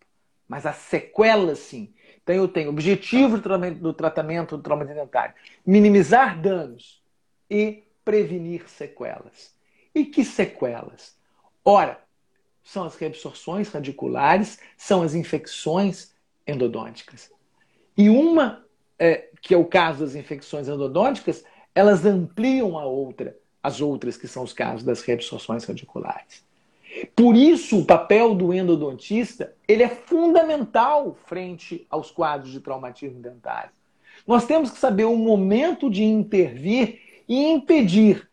mas a sequela sim. Então eu tenho objetivo do tratamento do traumatismo dentário: minimizar danos e prevenir sequelas. E que sequelas? Ora, são as reabsorções radiculares, são as infecções endodônticas. E uma, é, que é o caso das infecções endodônticas, elas ampliam a outra, as outras que são os casos das reabsorções radiculares. Por isso, o papel do endodontista ele é fundamental frente aos quadros de traumatismo dentário. Nós temos que saber o momento de intervir e impedir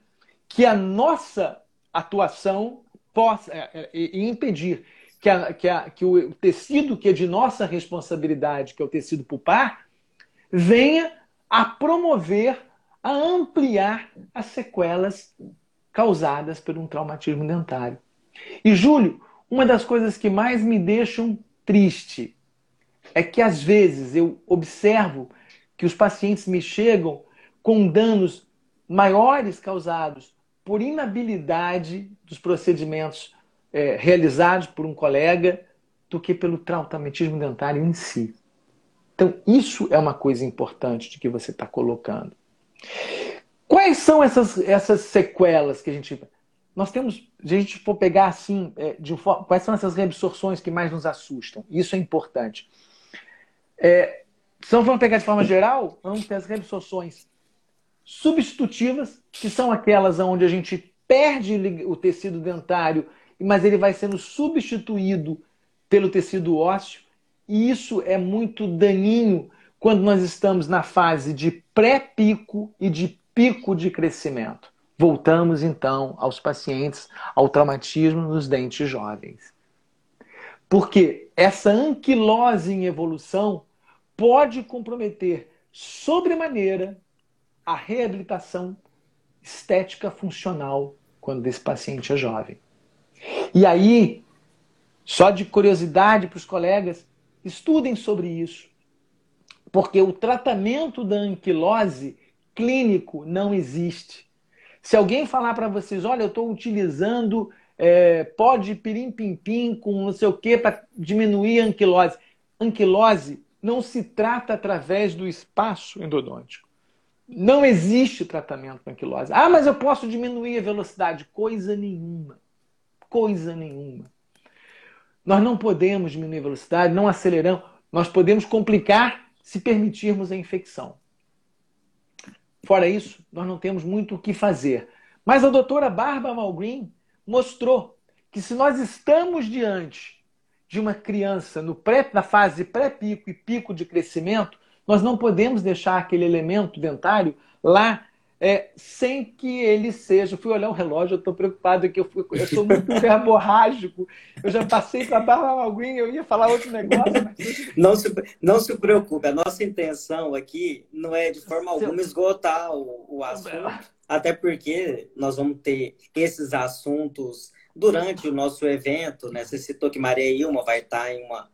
que a nossa atuação possa é, é, e impedir que, a, que, a, que o tecido que é de nossa responsabilidade, que é o tecido pulpar, venha a promover, a ampliar as sequelas causadas por um traumatismo dentário. E, Júlio, uma das coisas que mais me deixam triste é que, às vezes, eu observo que os pacientes me chegam com danos maiores causados por inabilidade dos procedimentos é, realizados por um colega do que pelo traumatismo dentário em si. Então, isso é uma coisa importante de que você está colocando. Quais são essas, essas sequelas que a gente. Nós temos, se a gente for pegar assim, é, de, quais são essas reabsorções que mais nos assustam? Isso é importante. É, se não vamos pegar de forma geral, vamos ter as reabsorções substitutivas, que são aquelas onde a gente perde o tecido dentário, mas ele vai sendo substituído pelo tecido ósseo, e isso é muito daninho quando nós estamos na fase de pré-pico e de pico de crescimento. Voltamos então aos pacientes ao traumatismo nos dentes jovens. Porque essa anquilose em evolução pode comprometer sobremaneira a reabilitação estética funcional quando esse paciente é jovem. E aí, só de curiosidade para os colegas, estudem sobre isso. Porque o tratamento da anquilose clínico não existe. Se alguém falar para vocês, olha, eu estou utilizando é, pó de pirim-pim-pim com não sei o que para diminuir a anquilose. Anquilose não se trata através do espaço endodôntico. Não existe tratamento para anquilose. Ah, mas eu posso diminuir a velocidade. Coisa nenhuma. Coisa nenhuma. Nós não podemos diminuir a velocidade, não aceleramos. Nós podemos complicar se permitirmos a infecção. Fora isso, nós não temos muito o que fazer. Mas a doutora Barbara Malgreen mostrou que se nós estamos diante de uma criança no pré, na fase pré-pico e pico de crescimento, nós não podemos deixar aquele elemento dentário lá é, sem que ele seja. Eu fui olhar o relógio, eu estou preocupado que eu, fui, eu sou muito [LAUGHS] verborrágico. Eu já passei para a Bárbara Malguin, eu ia falar outro negócio. Mas... [LAUGHS] Não, se, não se preocupe, a nossa intenção aqui não é de forma alguma esgotar o, o assunto, até porque nós vamos ter esses assuntos durante o nosso evento. Né? Você citou que Maria Ilma vai estar em uma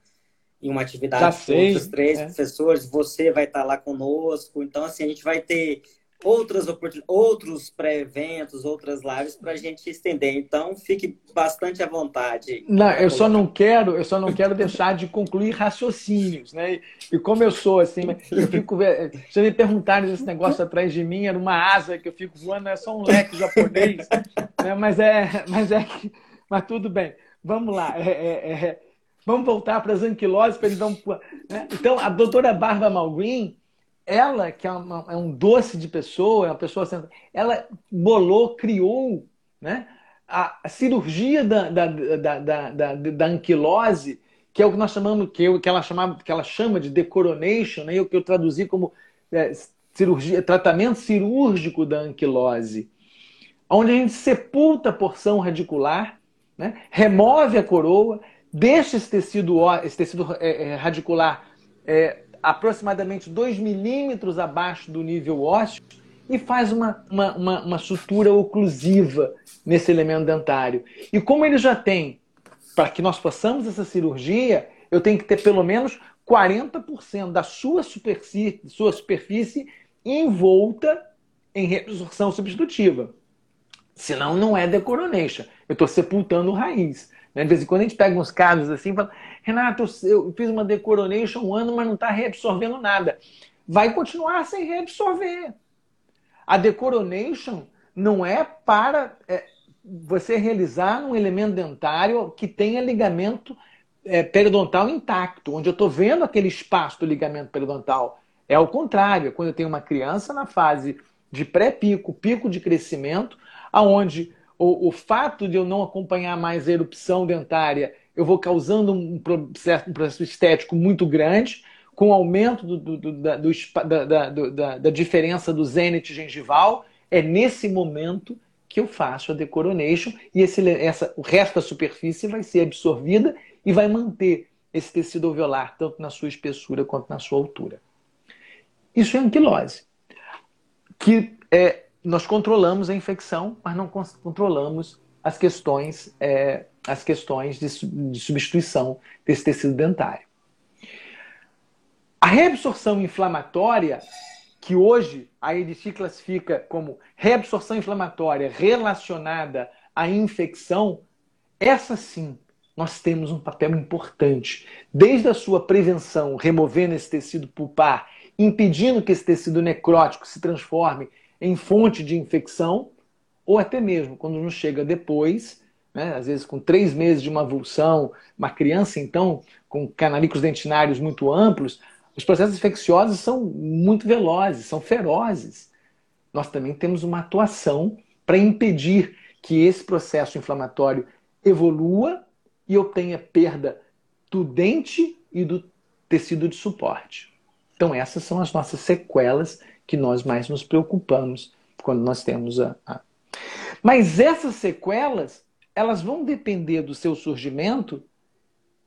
em uma atividade com outros três é. professores, você vai estar lá conosco. Então, assim, a gente vai ter outras outros pré-eventos, outras lives para a gente estender. Então, fique bastante à vontade. Não, eu só não quero, eu só não quero deixar de concluir raciocínios, né? E como eu sou assim, eu fico já me perguntaram esse negócio atrás de mim, era uma asa que eu fico voando, é só um leque japonês, né? Mas é, mas é, mas tudo bem. Vamos lá. É, é, é, vamos voltar para as anquiloses para eles. Né? Então, a doutora Bárbara Malgreen ela, que é, uma, é, um doce de pessoa, é uma pessoa ela bolou, criou né, a, a cirurgia da, da, da, da, da, da anquilose, que é o que nós chamamos, que, eu, que, ela, chamava, que ela chama de decoronation, né, o que eu traduzi como é, cirurgia, tratamento cirúrgico da anquilose, onde a gente sepulta a porção radicular, né, remove a coroa, deixa esse tecido, esse tecido é, é, radicular é, aproximadamente 2 milímetros abaixo do nível ósseo e faz uma, uma, uma, uma sutura oclusiva nesse elemento dentário. E como ele já tem, para que nós possamos essa cirurgia, eu tenho que ter pelo menos 40% da sua superfície, sua superfície envolta em reabsorção substitutiva. Senão não é decoronation. Eu estou sepultando raiz. Né? De vez em quando a gente pega uns casos assim e fala, Renato, eu fiz uma decoronation um ano, mas não está reabsorvendo nada. Vai continuar sem reabsorver. A decoronation não é para é, você realizar um elemento dentário que tenha ligamento é, periodontal intacto, onde eu estou vendo aquele espaço do ligamento periodontal. É o contrário, quando eu tenho uma criança na fase de pré-pico, pico de crescimento, aonde o, o fato de eu não acompanhar mais a erupção dentária, eu vou causando um processo, um processo estético muito grande, com aumento do, do, do, da, da, da, da, diferença do zênite gengival. É nesse momento que eu faço a decoronation e esse, essa, o resto da superfície vai ser absorvida e vai manter esse tecido alveolar, tanto na sua espessura quanto na sua altura. Isso é anquilose, que é, nós controlamos a infecção, mas não controlamos as questões, é, as questões de, de substituição desse tecido dentário. A reabsorção inflamatória, que hoje a EDC classifica como reabsorção inflamatória relacionada à infecção, essa sim nós temos um papel importante. Desde a sua prevenção, removendo esse tecido pulpar, impedindo que esse tecido necrótico se transforme em fonte de infecção, ou até mesmo quando nos chega depois, né, às vezes com três meses de uma avulsão, uma criança então com canalicos dentinários muito amplos, os processos infecciosos são muito velozes, são ferozes. Nós também temos uma atuação para impedir que esse processo inflamatório evolua e eu tenha perda do dente e do tecido de suporte. Então, essas são as nossas sequelas que nós mais nos preocupamos quando nós temos a... Mas essas sequelas, elas vão depender do seu surgimento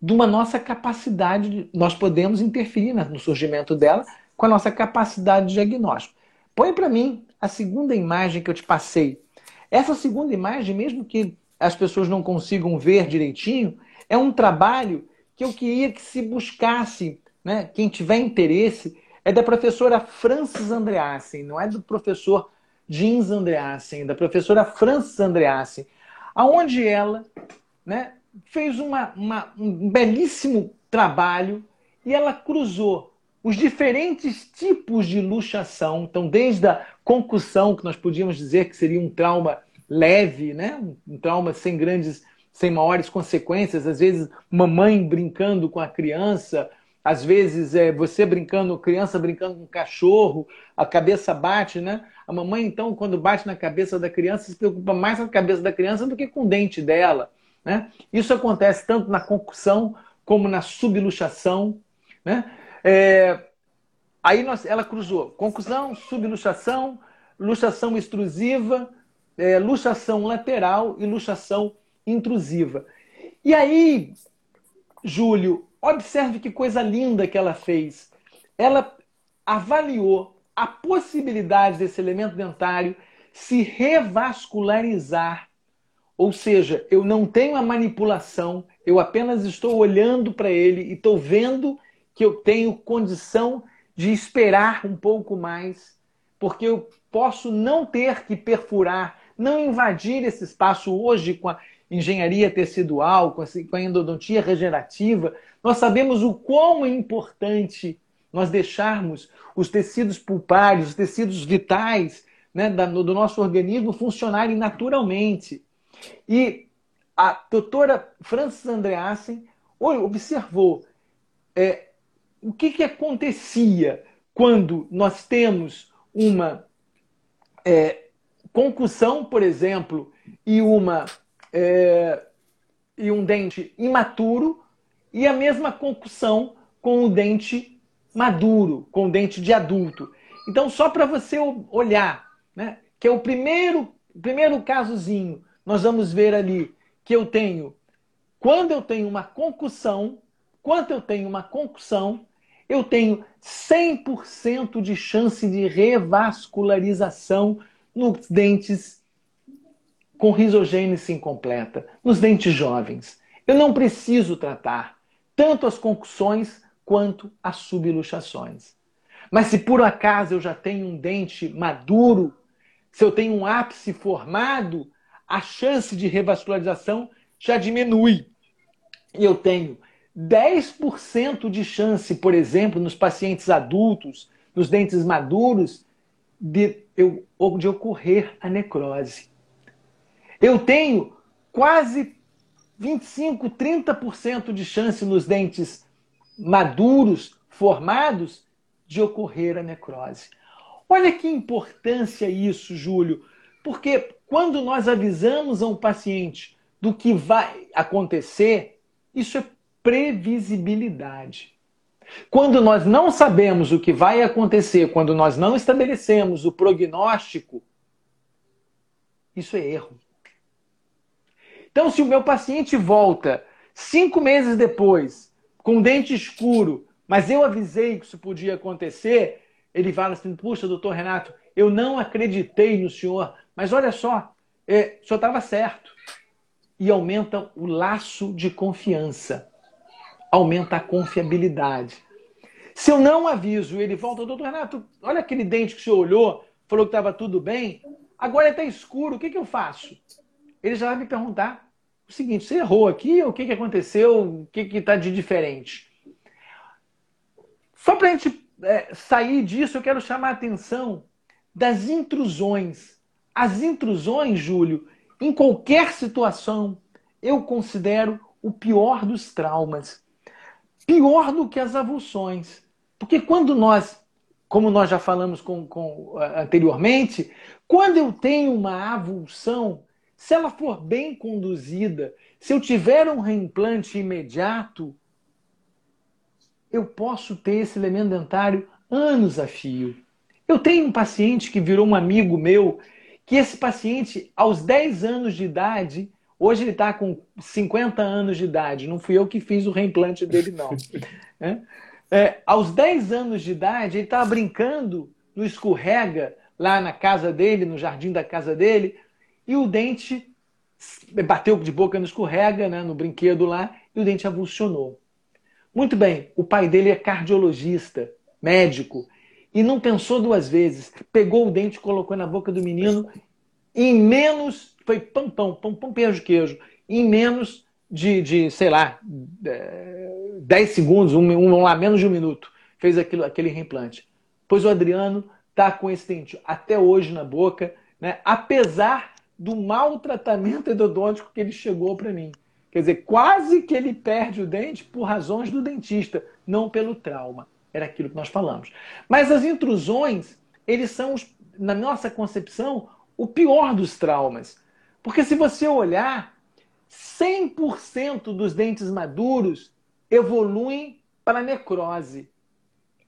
de uma nossa capacidade, de... nós podemos interferir no surgimento dela com a nossa capacidade de diagnóstico. Põe para mim a segunda imagem que eu te passei. Essa segunda imagem, mesmo que as pessoas não consigam ver direitinho, é um trabalho que eu queria que se buscasse, né? quem tiver interesse, é da professora Francis Andreassen, não é do professor Jeans Andreassen, é da professora Francis Andreassen, aonde ela né, fez uma, uma, um belíssimo trabalho e ela cruzou os diferentes tipos de luxação, então desde a concussão, que nós podíamos dizer que seria um trauma leve, né? um trauma sem grandes, sem maiores consequências, às vezes mamãe brincando com a criança, às vezes é você brincando, criança brincando com cachorro, a cabeça bate, né? A mamãe, então, quando bate na cabeça da criança, se preocupa mais com a cabeça da criança do que com o dente dela. Né? Isso acontece tanto na concussão como na subluxação. Né? É... Aí nós, ela cruzou concussão, subluxação, luxação extrusiva, é, luxação lateral e luxação intrusiva. E aí, Júlio, observe que coisa linda que ela fez. Ela avaliou a possibilidade desse elemento dentário se revascularizar. Ou seja, eu não tenho a manipulação, eu apenas estou olhando para ele e estou vendo que eu tenho condição de esperar um pouco mais, porque eu posso não ter que perfurar, não invadir esse espaço hoje com a engenharia tecidual, com a endodontia regenerativa. Nós sabemos o quão é importante nós deixarmos os tecidos pulpares, os tecidos vitais né, do nosso organismo funcionarem naturalmente. E a doutora Francis Andreassen observou é, o que, que acontecia quando nós temos uma é, concussão, por exemplo, e uma é, e um dente imaturo e a mesma concussão com o dente maduro, com o dente de adulto. Então, só para você olhar, né, que é o primeiro, primeiro casozinho, nós vamos ver ali que eu tenho, quando eu tenho uma concussão, quando eu tenho uma concussão, eu tenho 100% de chance de revascularização nos dentes com risogênese incompleta, nos dentes jovens. Eu não preciso tratar tanto as concussões quanto as subluxações. Mas se por acaso eu já tenho um dente maduro, se eu tenho um ápice formado, a chance de revascularização já diminui. E eu tenho 10% de chance, por exemplo, nos pacientes adultos, nos dentes maduros, de, eu, de ocorrer a necrose. Eu tenho quase 25, 30% de chance nos dentes maduros, formados, de ocorrer a necrose. Olha que importância isso, Júlio, porque quando nós avisamos a um paciente do que vai acontecer, isso é previsibilidade. Quando nós não sabemos o que vai acontecer, quando nós não estabelecemos o prognóstico, isso é erro. Então, se o meu paciente volta cinco meses depois, com dente escuro, mas eu avisei que isso podia acontecer, ele fala assim: puxa, doutor Renato, eu não acreditei no senhor, mas olha só, é, o senhor estava certo. E aumenta o laço de confiança aumenta a confiabilidade. Se eu não aviso, ele volta, doutor Renato, olha aquele dente que o senhor olhou, falou que estava tudo bem, agora está escuro, o que, que eu faço? Ele já vai me perguntar o seguinte: você errou aqui? O que, que aconteceu? O que está de diferente? Só para a gente é, sair disso, eu quero chamar a atenção das intrusões. As intrusões, Júlio, em qualquer situação, eu considero o pior dos traumas pior do que as avulsões. Porque quando nós, como nós já falamos com, com, anteriormente, quando eu tenho uma avulsão, se ela for bem conduzida, se eu tiver um reimplante imediato, eu posso ter esse elemento dentário anos a fio. Eu tenho um paciente que virou um amigo meu, que esse paciente, aos 10 anos de idade, Hoje ele está com 50 anos de idade. Não fui eu que fiz o reimplante dele, não. [LAUGHS] é? É, aos 10 anos de idade, ele estava brincando no escorrega lá na casa dele, no jardim da casa dele, e o dente bateu de boca no escorrega, né, no brinquedo lá, e o dente avulsionou. Muito bem, o pai dele é cardiologista, médico, e não pensou duas vezes. Pegou o dente, colocou na boca do menino, em menos foi pão, pão, pão, pão, queijo, queijo. Em menos de, de sei lá, 10 é, segundos, um, um, lá, menos de um minuto, fez aquilo, aquele reimplante. Pois o Adriano está com esse dente até hoje na boca, né? apesar do maltratamento endodôntico que ele chegou para mim. Quer dizer, quase que ele perde o dente por razões do dentista, não pelo trauma. Era aquilo que nós falamos. Mas as intrusões, eles são, na nossa concepção, o pior dos traumas. Porque se você olhar, 100% dos dentes maduros evoluem para necrose.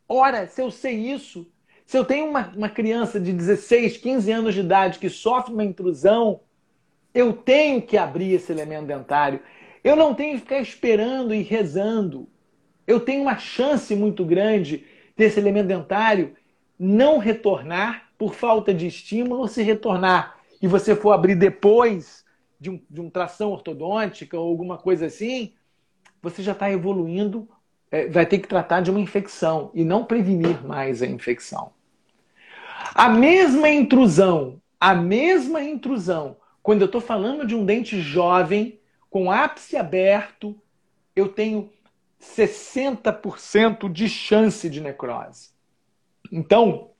Ora, se eu sei isso, Se eu tenho uma, uma criança de 16, 15 anos de idade que sofre uma intrusão, eu tenho que abrir esse elemento dentário. Eu não tenho que ficar esperando e rezando. Eu tenho uma chance muito grande desse elemento dentário não retornar por falta de estímulo ou se retornar e você for abrir depois de um, de um tração ortodôntica ou alguma coisa assim, você já está evoluindo, é, vai ter que tratar de uma infecção e não prevenir mais a infecção. A mesma intrusão, a mesma intrusão, quando eu estou falando de um dente jovem, com ápice aberto, eu tenho 60% de chance de necrose. Então,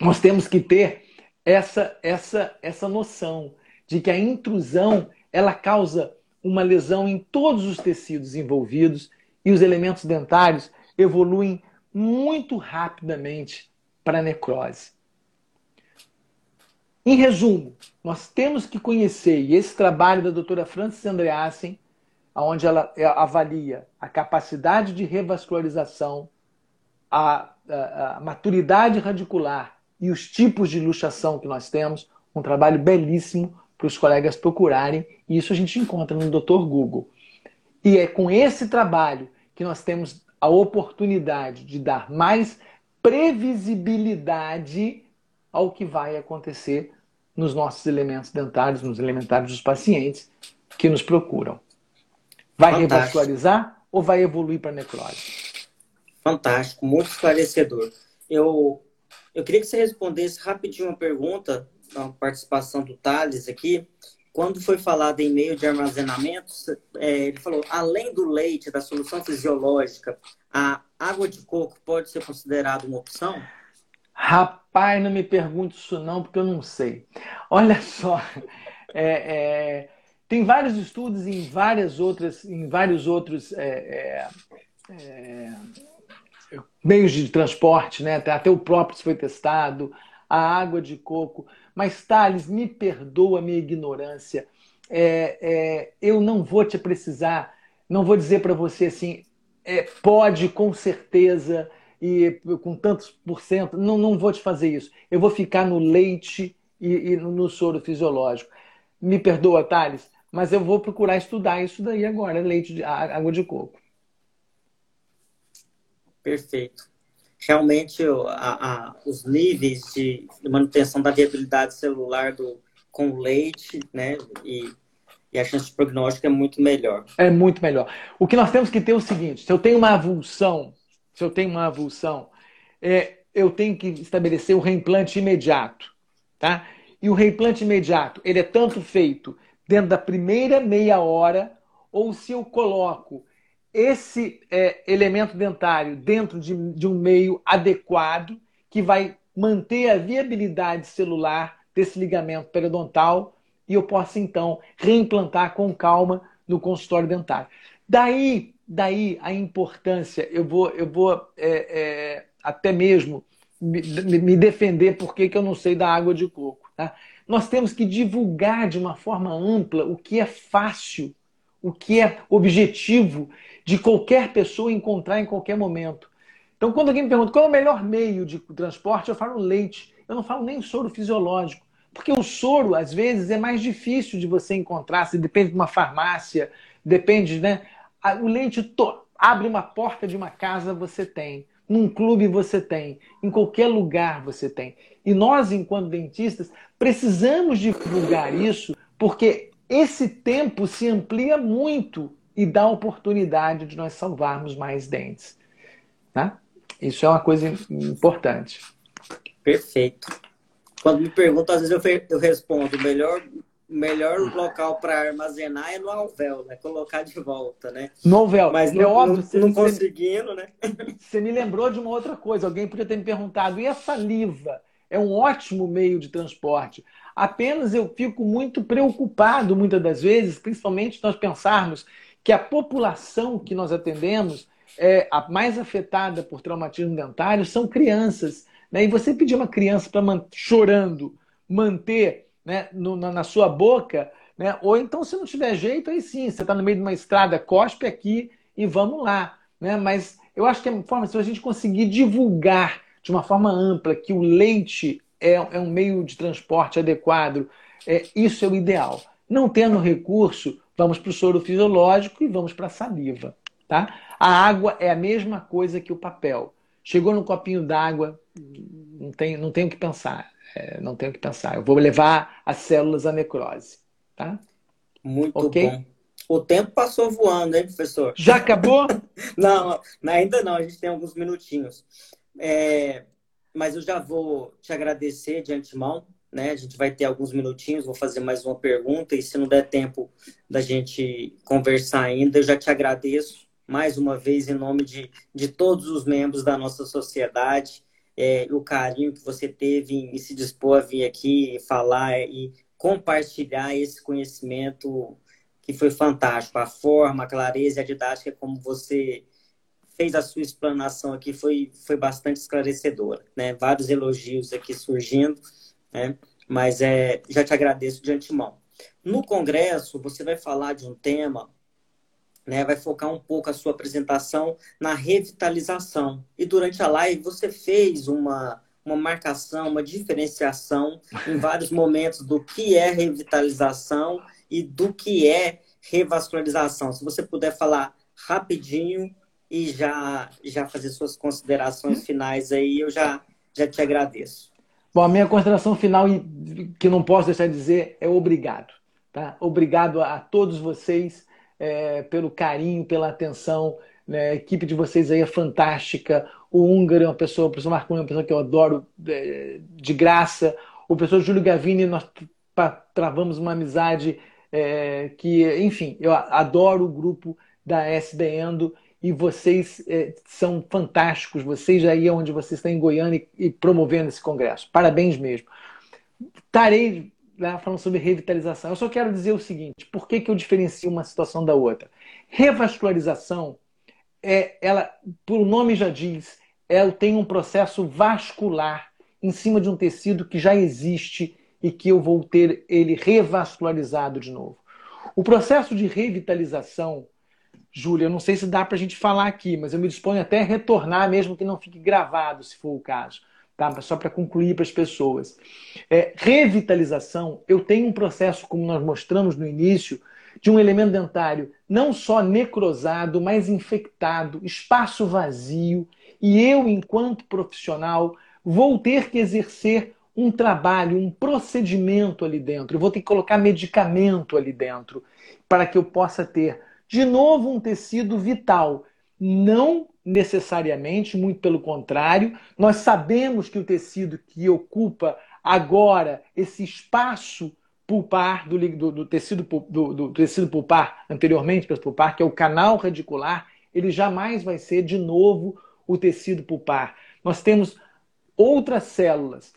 nós temos que ter essa, essa, essa noção de que a intrusão ela causa uma lesão em todos os tecidos envolvidos e os elementos dentários evoluem muito rapidamente para necrose. Em resumo, nós temos que conhecer, esse trabalho da doutora Francis Andreassen, onde ela avalia a capacidade de revascularização, a, a, a maturidade radicular e os tipos de luxação que nós temos, um trabalho belíssimo para os colegas procurarem, e isso a gente encontra no Dr. Google. E é com esse trabalho que nós temos a oportunidade de dar mais previsibilidade ao que vai acontecer nos nossos elementos dentários, nos elementários dos pacientes que nos procuram. Vai Fantástico. revascularizar ou vai evoluir para necrose? Fantástico, muito esclarecedor. Eu, eu queria que você respondesse rapidinho uma pergunta, a participação do Thales aqui. Quando foi falado em meio de armazenamento, é, ele falou, além do leite, da solução fisiológica, a água de coco pode ser considerada uma opção? Rapaz, não me pergunte isso não, porque eu não sei. Olha só, [LAUGHS] é, é, tem vários estudos em várias outras, em vários outros é, é, é meios de transporte, né? Até o próprio foi testado, a água de coco. Mas, Thales, me perdoa a minha ignorância. É, eu não vou te precisar, não vou dizer para você assim, pode com certeza e com tantos por cento. Não, não vou te fazer isso. Eu vou ficar no leite e, e no soro fisiológico. Me perdoa, Thales, mas eu vou procurar estudar isso daí agora, leite de água de coco. Perfeito. Realmente, a, a, os níveis de, manutenção da viabilidade celular do, com leite, né, e, e a chance de prognóstico é muito melhor. É muito melhor. O que nós temos que ter é o seguinte: se eu tenho uma avulsão se eu tenho uma avulsão, é, eu tenho que estabelecer o reimplante imediato. Tá? E o reimplante imediato, ele é tanto feito dentro da primeira meia hora, ou se eu coloco esse é, elemento dentário dentro de, de um meio adequado, que vai manter a viabilidade celular desse ligamento periodontal, e eu posso então reimplantar com calma no consultório dentário. Daí daí a importância, eu vou, eu vou é, é, até mesmo me, me defender porque que eu não sei da água de coco. Tá? Nós temos que divulgar de uma forma ampla o que é fácil, o que é objetivo de qualquer pessoa encontrar em qualquer momento. Então, quando alguém me pergunta qual é o melhor meio de transporte, eu falo leite. Eu não falo nem soro fisiológico. Porque o soro, às vezes, é mais difícil de você encontrar, se depende de uma farmácia, depende, né? O leite to... abre uma porta de uma casa, você tem. Num clube você tem, em qualquer lugar você tem. E nós, enquanto dentistas, precisamos divulgar isso porque esse tempo se amplia muito e dá oportunidade de nós salvarmos mais dentes. Tá? Isso é uma coisa importante. Perfeito. Quando me perguntam, às vezes eu, eu respondo: melhor o melhor local para armazenar é no alvéolo, né? Colocar de volta, né? No alvéolo. Mas é óbvio, não, não conseguindo, né? [LAUGHS] Você me lembrou de uma outra coisa. Alguém podia ter me perguntado, e a saliva? É um ótimo meio de transporte. Apenas eu fico muito preocupado, muitas das vezes, principalmente se nós pensarmos que a população que nós atendemos é a mais afetada por traumatismo dentário são crianças. Né? E você pedir uma criança para chorando manter né, no, na, na, sua boca, né? ou então, se não tiver jeito, aí sim, você está no meio de uma estrada, cospe aqui e vamos lá. Né? Mas eu acho que é uma forma, se a gente conseguir divulgar de uma forma ampla, que o leite é, é um meio de transporte adequado, é, isso é o ideal. Não tendo recurso, vamos para o soro fisiológico e vamos para a saliva. Tá? A água é a mesma coisa que o papel. Chegou no copinho d'água, não tem, não tenho o que pensar. É, não tenho o que pensar. Eu vou levar as células à necrose. Tá? Muito okay? bom. O tempo passou voando, hein, professor? Já acabou? [LAUGHS] não, ainda não. A gente tem alguns minutinhos. É, mas eu já vou te agradecer de antemão. Né? A gente vai ter alguns minutinhos, vou fazer mais uma pergunta. E se não der tempo da gente conversar ainda, eu já te agradeço mais uma vez em nome de, de todos os membros da nossa sociedade. É, o carinho que você teve em, se dispor a vir aqui falar e compartilhar esse conhecimento que foi fantástico. A forma, a clareza e a didática como você fez a sua explanação aqui foi, foi bastante esclarecedora. Né? Vários elogios aqui surgindo, né? mas é, já te agradeço de antemão. No congresso, você vai falar de um tema, né? vai focar um pouco a sua apresentação na revitalização. E durante a live você fez uma, uma marcação, uma diferenciação em vários [LAUGHS] momentos do que é revitalização e do que é revascularização. Se você puder falar rapidinho e já, já fazer suas considerações finais aí, eu já, já te agradeço. Bom, a minha consideração final, que não posso deixar de dizer, é obrigado. Tá? Obrigado a todos vocês é, pelo carinho, pela atenção. Né? A equipe de vocês aí é fantástica. O Húngaro é uma pessoa, o professor Marconi é uma pessoa que eu adoro é, de graça. O professor Júlio Gavini, nós travamos uma amizade é, que, enfim, eu adoro o grupo da SD Endo e vocês é, são fantásticos. Vocês aí é onde vocês estão em Goiânia e, e promovendo esse congresso. Parabéns mesmo. Estarei lá falando sobre revitalização. Eu só quero dizer o seguinte: por que, que eu diferencio uma situação da outra? Revascularização é, ela, por nome já diz, ela tem um processo vascular em cima de um tecido que já existe e que eu vou ter ele revascularizado de novo. O processo de revitalização, Júlia, não sei se dá para a gente falar aqui, mas eu me disponho até a retornar, mesmo que não fique gravado, se for o caso, tá? só para concluir para as pessoas. É, revitalização, eu tenho um processo, como nós mostramos no início, de um elemento dentário não só necrosado, mas infectado, espaço vazio, e eu, enquanto profissional, vou ter que exercer um trabalho, um procedimento ali dentro. Eu vou ter que colocar medicamento ali dentro para que eu possa ter, de novo, um tecido vital. Não necessariamente, muito pelo contrário, nós sabemos que o tecido que ocupa agora esse espaço pulpar do, do, do tecido, do, do, tecido pulpar, anteriormente para pulpar, que é o canal radicular, ele jamais vai ser de novo o tecido pulpar. Nós temos outras células